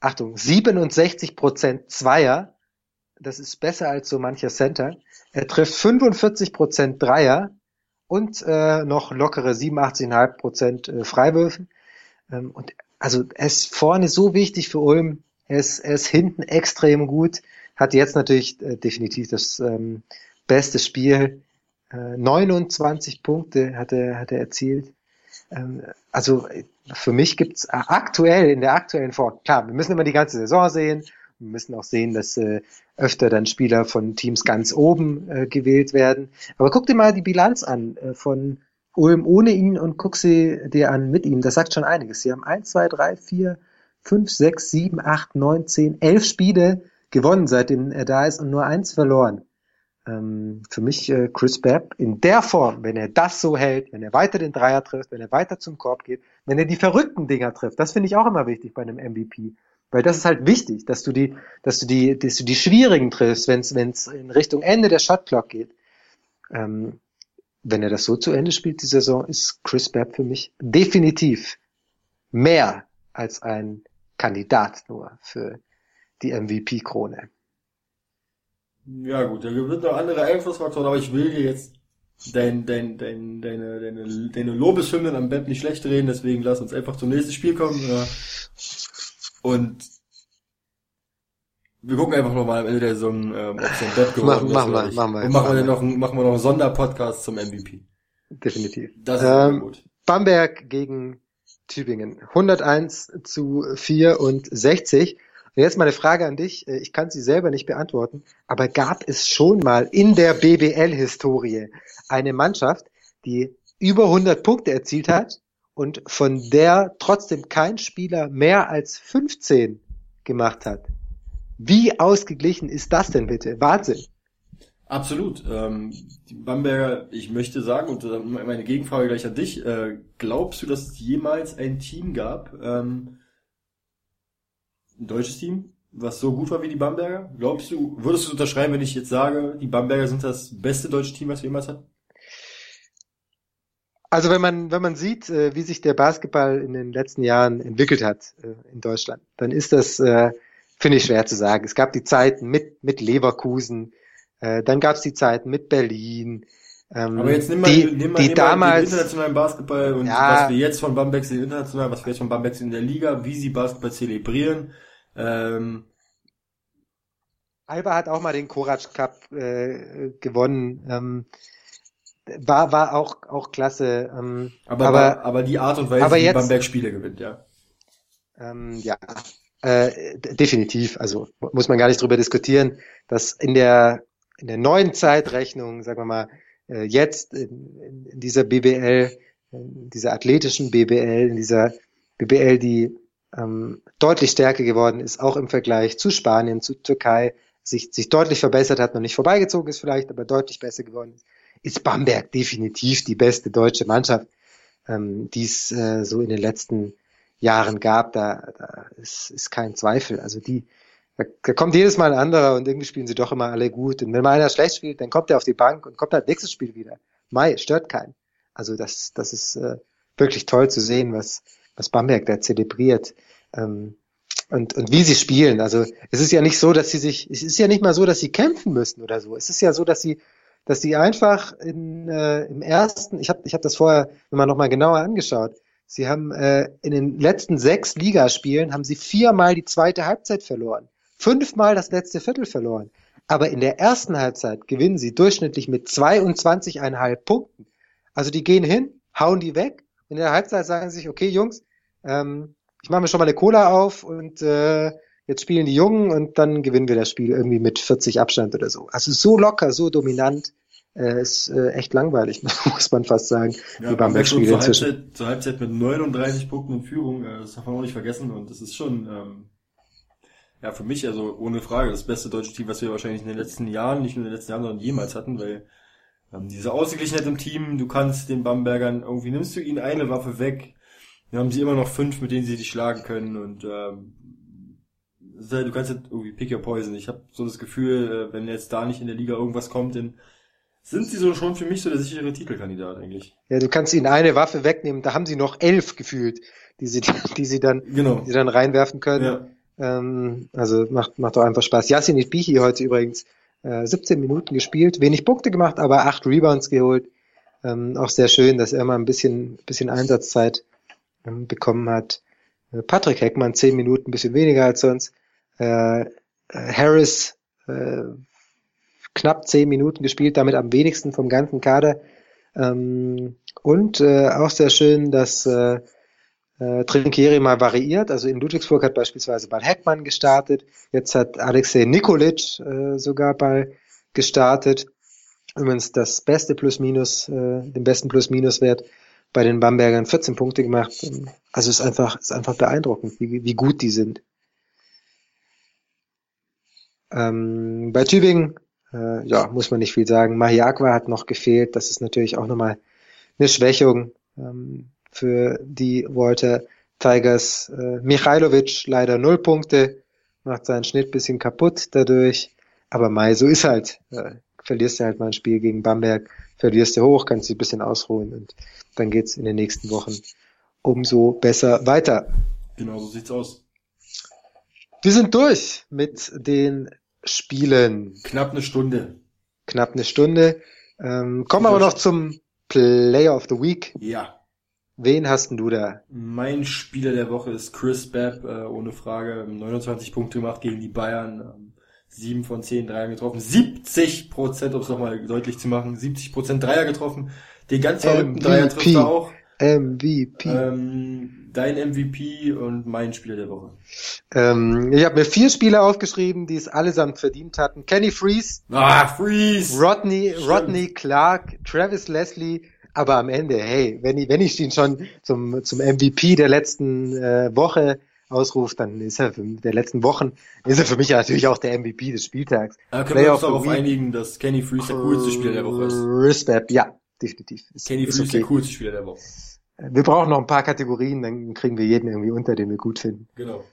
Achtung, 67 Prozent Zweier. Das ist besser als so mancher Center. Er trifft 45 Prozent Dreier und äh, noch lockere 87,5 Prozent äh, Freiwürfen. Ähm, und also er ist vorne so wichtig für Ulm. Er ist, er ist hinten extrem gut. Hat jetzt natürlich äh, definitiv das ähm, beste Spiel. Äh, 29 Punkte hat er, hat er erzielt. Ähm, also äh, für mich gibt's äh, aktuell, in der aktuellen Form, klar, wir müssen immer die ganze Saison sehen. Wir müssen auch sehen, dass äh, öfter dann Spieler von Teams ganz oben äh, gewählt werden. Aber guck dir mal die Bilanz an äh, von Ulm ohne ihn und guck sie dir an mit ihm. Das sagt schon einiges. Sie haben 1, 2, 3, 4, 5, 6, 7, 8, 9, 10, 11 Spiele gewonnen, seitdem er da ist und nur eins verloren. Ähm, für mich äh, Chris Babb in der Form, wenn er das so hält, wenn er weiter den Dreier trifft, wenn er weiter zum Korb geht, wenn er die verrückten Dinger trifft, das finde ich auch immer wichtig bei einem MVP. Weil das ist halt wichtig, dass du die, dass du die, dass du die schwierigen triffst, wenn es in Richtung Ende der Shotclock geht. Ähm, wenn er das so zu Ende spielt, die Saison, ist Chris Babb für mich definitiv mehr als ein Kandidat nur für die MVP-Krone. Ja gut, da wird noch andere Einflussfaktoren, aber ich will dir jetzt dein, dein, dein, deine, deine, deine Lobeshymnen am Bett nicht schlecht reden, deswegen lass uns einfach zum nächsten Spiel kommen. äh, Und wir gucken einfach nochmal am Ende der Saison, ähm, ob es ein Bett geworden Machen- machen ist oder wir, machen wir, Und machen wir machen noch, einen- machen wir noch einen Sonderpodcast zum MVP. Definitiv. Das ist Ähm, gut. Bamberg gegen Tübingen. 101 zu 64. Jetzt mal eine Frage an dich. Äh, Ich kann sie selber nicht beantworten, aber gab es schon mal in der BBL-Historie eine Mannschaft, die über 100 Punkte erzielt hat und von der trotzdem kein Spieler mehr als 15 gemacht hat? Wie ausgeglichen ist das denn bitte? Wahnsinn. Absolut. Ähm, die Bamberger, ich möchte sagen, und äh, meine Gegenfrage gleich an dich, äh, glaubst du, dass es jemals ein Team gab, ähm, ein deutsches Team, was so gut war wie die Bamberger? Glaubst du, würdest du unterschreiben, wenn ich jetzt sage, die Bamberger sind das beste deutsche Team, was wir jemals hatten? Also wenn man, wenn man sieht, äh, wie sich der Basketball in den letzten Jahren entwickelt hat äh, in Deutschland, dann ist das, äh, finde ich, schwer zu sagen. Es gab die Zeiten mit, mit Leverkusen, dann gab es die Zeiten mit Berlin. Ähm, Aber jetzt nimm mal, die, nimm mal, die nimm mal den damals, internationalen Basketball und Ja. was wir jetzt von Bamberg sehen international, was wir jetzt von Bamberg sehen in der Liga, wie sie Basketball zelebrieren. Ähm, Alba hat auch mal den Korac Cup äh, gewonnen. Ähm, war, war auch, auch klasse. Ähm, aber, aber aber, die Art und Weise, aber wie jetzt- Bamberg Spiele gewinnt, ja. Ähm, ja, äh, definitiv. Also mu- muss man gar nicht drüber diskutieren, dass in der in der neuen Zeitrechnung, sagen wir mal, äh, jetzt in, in dieser BBL, in dieser athletischen BBL, in dieser BBL, die ähm, deutlich stärker geworden ist, auch im Vergleich zu Spanien, zu Türkei, sich, sich deutlich verbessert hat, noch nicht vorbeigezogen ist vielleicht, aber deutlich besser geworden ist, ist Bamberg definitiv die beste deutsche Mannschaft, ähm, die es äh, so in den letzten Jahren gab. Da, da ist, ist kein Zweifel. Also die, da, da kommt jedes Mal ein anderer und irgendwie spielen sie doch immer alle gut. Und wenn mal einer schlecht spielt, dann kommt er auf die Bank und kommt halt nächstes Spiel wieder. Mai, stört keinen. Also das, das ist äh, wirklich toll zu sehen, was, was Bamberg da zelebriert. Ähm, und, und wie sie spielen. Also es ist ja nicht so, dass sie sich, es ist ja nicht mal so, dass sie kämpfen müssen oder so. Es ist ja so, dass sie, dass sie einfach in, äh, im ersten, ich habe ich hab das vorher immer noch mal genauer angeschaut. Sie haben äh, in den letzten sechs Ligaspielen haben sie viermal die zweite Halbzeit verloren, fünfmal das letzte Viertel verloren. Aber in der ersten Halbzeit gewinnen sie durchschnittlich mit 22,5 Punkten. Also die gehen hin, hauen die weg. In der Halbzeit sagen sie sich, okay, Jungs, ähm, ich mache mir schon mal eine Cola auf und äh, jetzt spielen die Jungen und dann gewinnen wir das Spiel irgendwie mit 40 Abstand oder so. Also so locker, so dominant. Äh, ist äh, echt langweilig, muss man fast sagen. Ja, die Bamberg-Spiele zur Halbzeit, zur Halbzeit mit 39 Punkten in Führung, äh, das darf man auch nicht vergessen und das ist schon ähm, ja für mich also ohne Frage das beste deutsche Team, was wir wahrscheinlich in den letzten Jahren, nicht nur in den letzten Jahren, sondern jemals hatten, weil ähm, diese Ausgeglichenheit im Team, du kannst den Bambergern irgendwie nimmst du ihnen eine Waffe weg, dann haben sie immer noch fünf, mit denen sie dich schlagen können und ähm, du kannst halt irgendwie pick your poison. Ich habe so das Gefühl, äh, wenn jetzt da nicht in der Liga irgendwas kommt, dann sind sie so schon für mich so der sichere Titelkandidat eigentlich. Ja, du kannst ihnen eine Waffe wegnehmen, da haben sie noch elf gefühlt, die sie, die sie dann, genau. die sie dann reinwerfen können. Ja. Ähm, also macht, macht doch einfach Spaß. Yasin Bichi heute übrigens äh, 17 Minuten gespielt, wenig Punkte gemacht, aber acht Rebounds geholt. Ähm, auch sehr schön, dass er mal ein bisschen, bisschen Einsatzzeit ähm, bekommen hat. Äh, Patrick Heckmann zehn Minuten, ein bisschen weniger als sonst. Äh, äh, Harris äh, knapp zehn Minuten gespielt, damit am wenigsten vom ganzen Kader. Ähm, und äh, auch sehr schön, dass äh, äh, Trinkieri mal variiert. Also in Ludwigsburg hat beispielsweise bei Heckmann gestartet. Jetzt hat Alexei Nikolic äh, sogar bei gestartet. Übrigens das beste Plus-Minus, äh, den besten Plus-Minus-Wert bei den Bambergern 14 Punkte gemacht. Also ist einfach, ist einfach beeindruckend, wie, wie gut die sind. Ähm, bei Tübingen, äh, ja, muss man nicht viel sagen. Mahiakwa hat noch gefehlt. Das ist natürlich auch nochmal eine Schwächung ähm, für die Walter Tigers. Äh, Michailovic leider null Punkte, macht seinen Schnitt bisschen kaputt dadurch. Aber Mai, so ist halt. Äh, verlierst du halt mal ein Spiel gegen Bamberg, verlierst du hoch, kannst dich ein bisschen ausruhen und dann geht's in den nächsten Wochen umso besser weiter. Genau, so sieht's aus. Wir sind durch mit den Spielen. Knapp eine Stunde. Knapp eine Stunde. Ähm, kommen aber noch zum Player of the Week. Ja. Wen hast denn du da? Mein Spieler der Woche ist Chris Babb, äh, ohne Frage. 29 Punkte gemacht gegen die Bayern. Ähm, 7 von 10 Dreier getroffen. 70 Prozent, um es nochmal deutlich zu machen. 70 Prozent Dreier getroffen. Den ganz verrückten Dreier trifft er auch. MVP. Ähm, dein MVP und mein Spieler der Woche. Ähm, ich habe mir vier Spieler aufgeschrieben, die es allesamt verdient hatten. Kenny Freeze. Ah, Freeze. Rodney, Rodney Clark, Travis Leslie. Aber am Ende, hey, wenn ich, wenn ich ihn schon zum, zum MVP der letzten äh, Woche ausruft, dann ist er für der letzten Wochen, ist er für mich natürlich auch der MVP des Spieltags. Aber können wir uns darauf einigen, dass Kenny Freeze der coolste Spieler der Woche ist? Respect, ja, definitiv. Ist, Kenny Freeze okay. der coolste Spieler der Woche. Wir brauchen noch ein paar Kategorien, dann kriegen wir jeden irgendwie unter, den wir gut finden. Genau.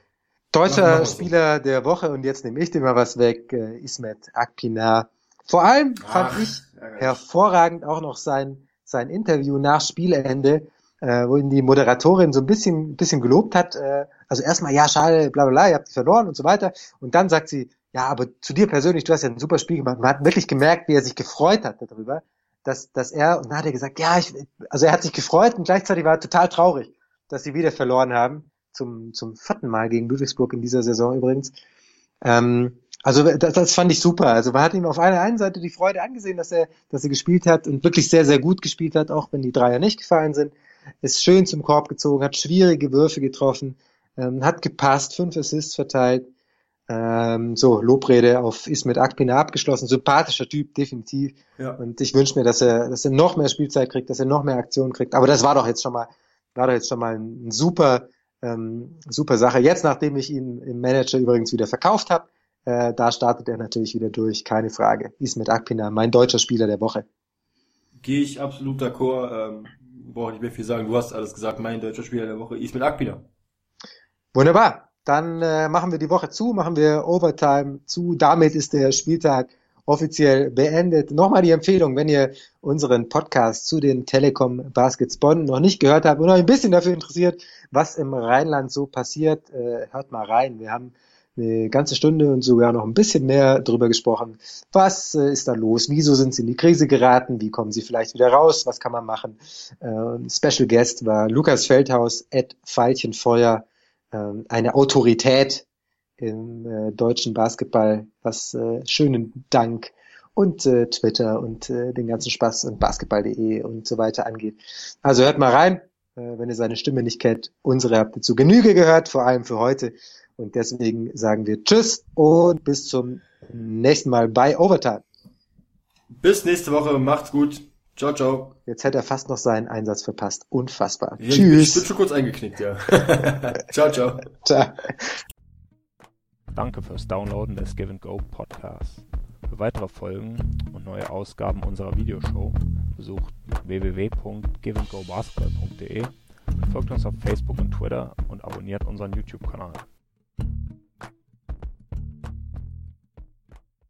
Deutscher Spieler so. der Woche, und jetzt nehme ich dir mal was weg, äh, Ismet Akpinar. Vor allem fand Ach, ich hervorragend auch noch sein, sein Interview nach Spielende, äh, wo ihn die Moderatorin so ein bisschen, bisschen gelobt hat. Äh, also erstmal, ja, schade, bla bla bla, ihr habt verloren und so weiter. Und dann sagt sie, ja, aber zu dir persönlich, du hast ja ein super Spiel gemacht. Man hat wirklich gemerkt, wie er sich gefreut hat darüber, dass, dass er, und dann hat er gesagt, ja, ich, also er hat sich gefreut und gleichzeitig war er total traurig, dass sie wieder verloren haben. Zum, zum vierten Mal gegen Ludwigsburg in dieser Saison übrigens. Ähm, also das, das fand ich super. Also man hat ihm auf einer einen Seite die Freude angesehen, dass er, dass er gespielt hat und wirklich sehr, sehr gut gespielt hat, auch wenn die Dreier nicht gefallen sind. Ist schön zum Korb gezogen, hat schwierige Würfe getroffen, ähm, hat gepasst, fünf Assists verteilt. Ähm, so, Lobrede auf Ismet Akpina abgeschlossen. Sympathischer Typ, definitiv. Ja. Und ich wünsche mir, dass er, dass er noch mehr Spielzeit kriegt, dass er noch mehr Aktionen kriegt. Aber das war doch jetzt schon mal, war doch jetzt schon mal ein, ein super Ähm, super Sache. Jetzt, nachdem ich ihn im Manager übrigens wieder verkauft habe, äh, da startet er natürlich wieder durch, keine Frage. Ismet Akpina, mein deutscher Spieler der Woche. Gehe ich absolut d'accord. Ähm, brauche nicht mehr viel sagen. Du hast alles gesagt. Mein deutscher Spieler der Woche, Ismet Akpina. Wunderbar. Dann äh, machen wir die Woche zu, machen wir Overtime zu. Damit ist der Spieltag offiziell beendet. Nochmal die Empfehlung, wenn ihr unseren Podcast zu den Telekom Baskets Bonn noch nicht gehört habt und euch ein bisschen dafür interessiert, was im Rheinland so passiert, äh, hört mal rein. Wir haben eine ganze Stunde und sogar noch ein bisschen mehr drüber gesprochen. Was äh, ist da los? Wieso sind sie in die Krise geraten? Wie kommen sie vielleicht wieder raus? Was kann man machen? Äh, Special Guest war Lukas Feldhaus, Ed Veilchenfeuer, äh, eine Autorität im äh, deutschen Basketball, was äh, schönen Dank und äh, Twitter und äh, den ganzen Spaß und basketball.de und so weiter angeht. Also hört mal rein, äh, wenn ihr seine Stimme nicht kennt. Unsere habt ihr zu Genüge gehört, vor allem für heute. Und deswegen sagen wir Tschüss und bis zum nächsten Mal bei Overtime. Bis nächste Woche, macht's gut. Ciao, ciao. Jetzt hätte er fast noch seinen Einsatz verpasst. Unfassbar. Ja, Tschüss. Ich bin schon kurz eingeknickt, ja. ciao, ciao. Ciao. Danke fürs Downloaden des Give Go Podcasts. Für weitere Folgen und neue Ausgaben unserer Videoshow besucht www.giveandgobasketball.de, folgt uns auf Facebook und Twitter und abonniert unseren YouTube-Kanal.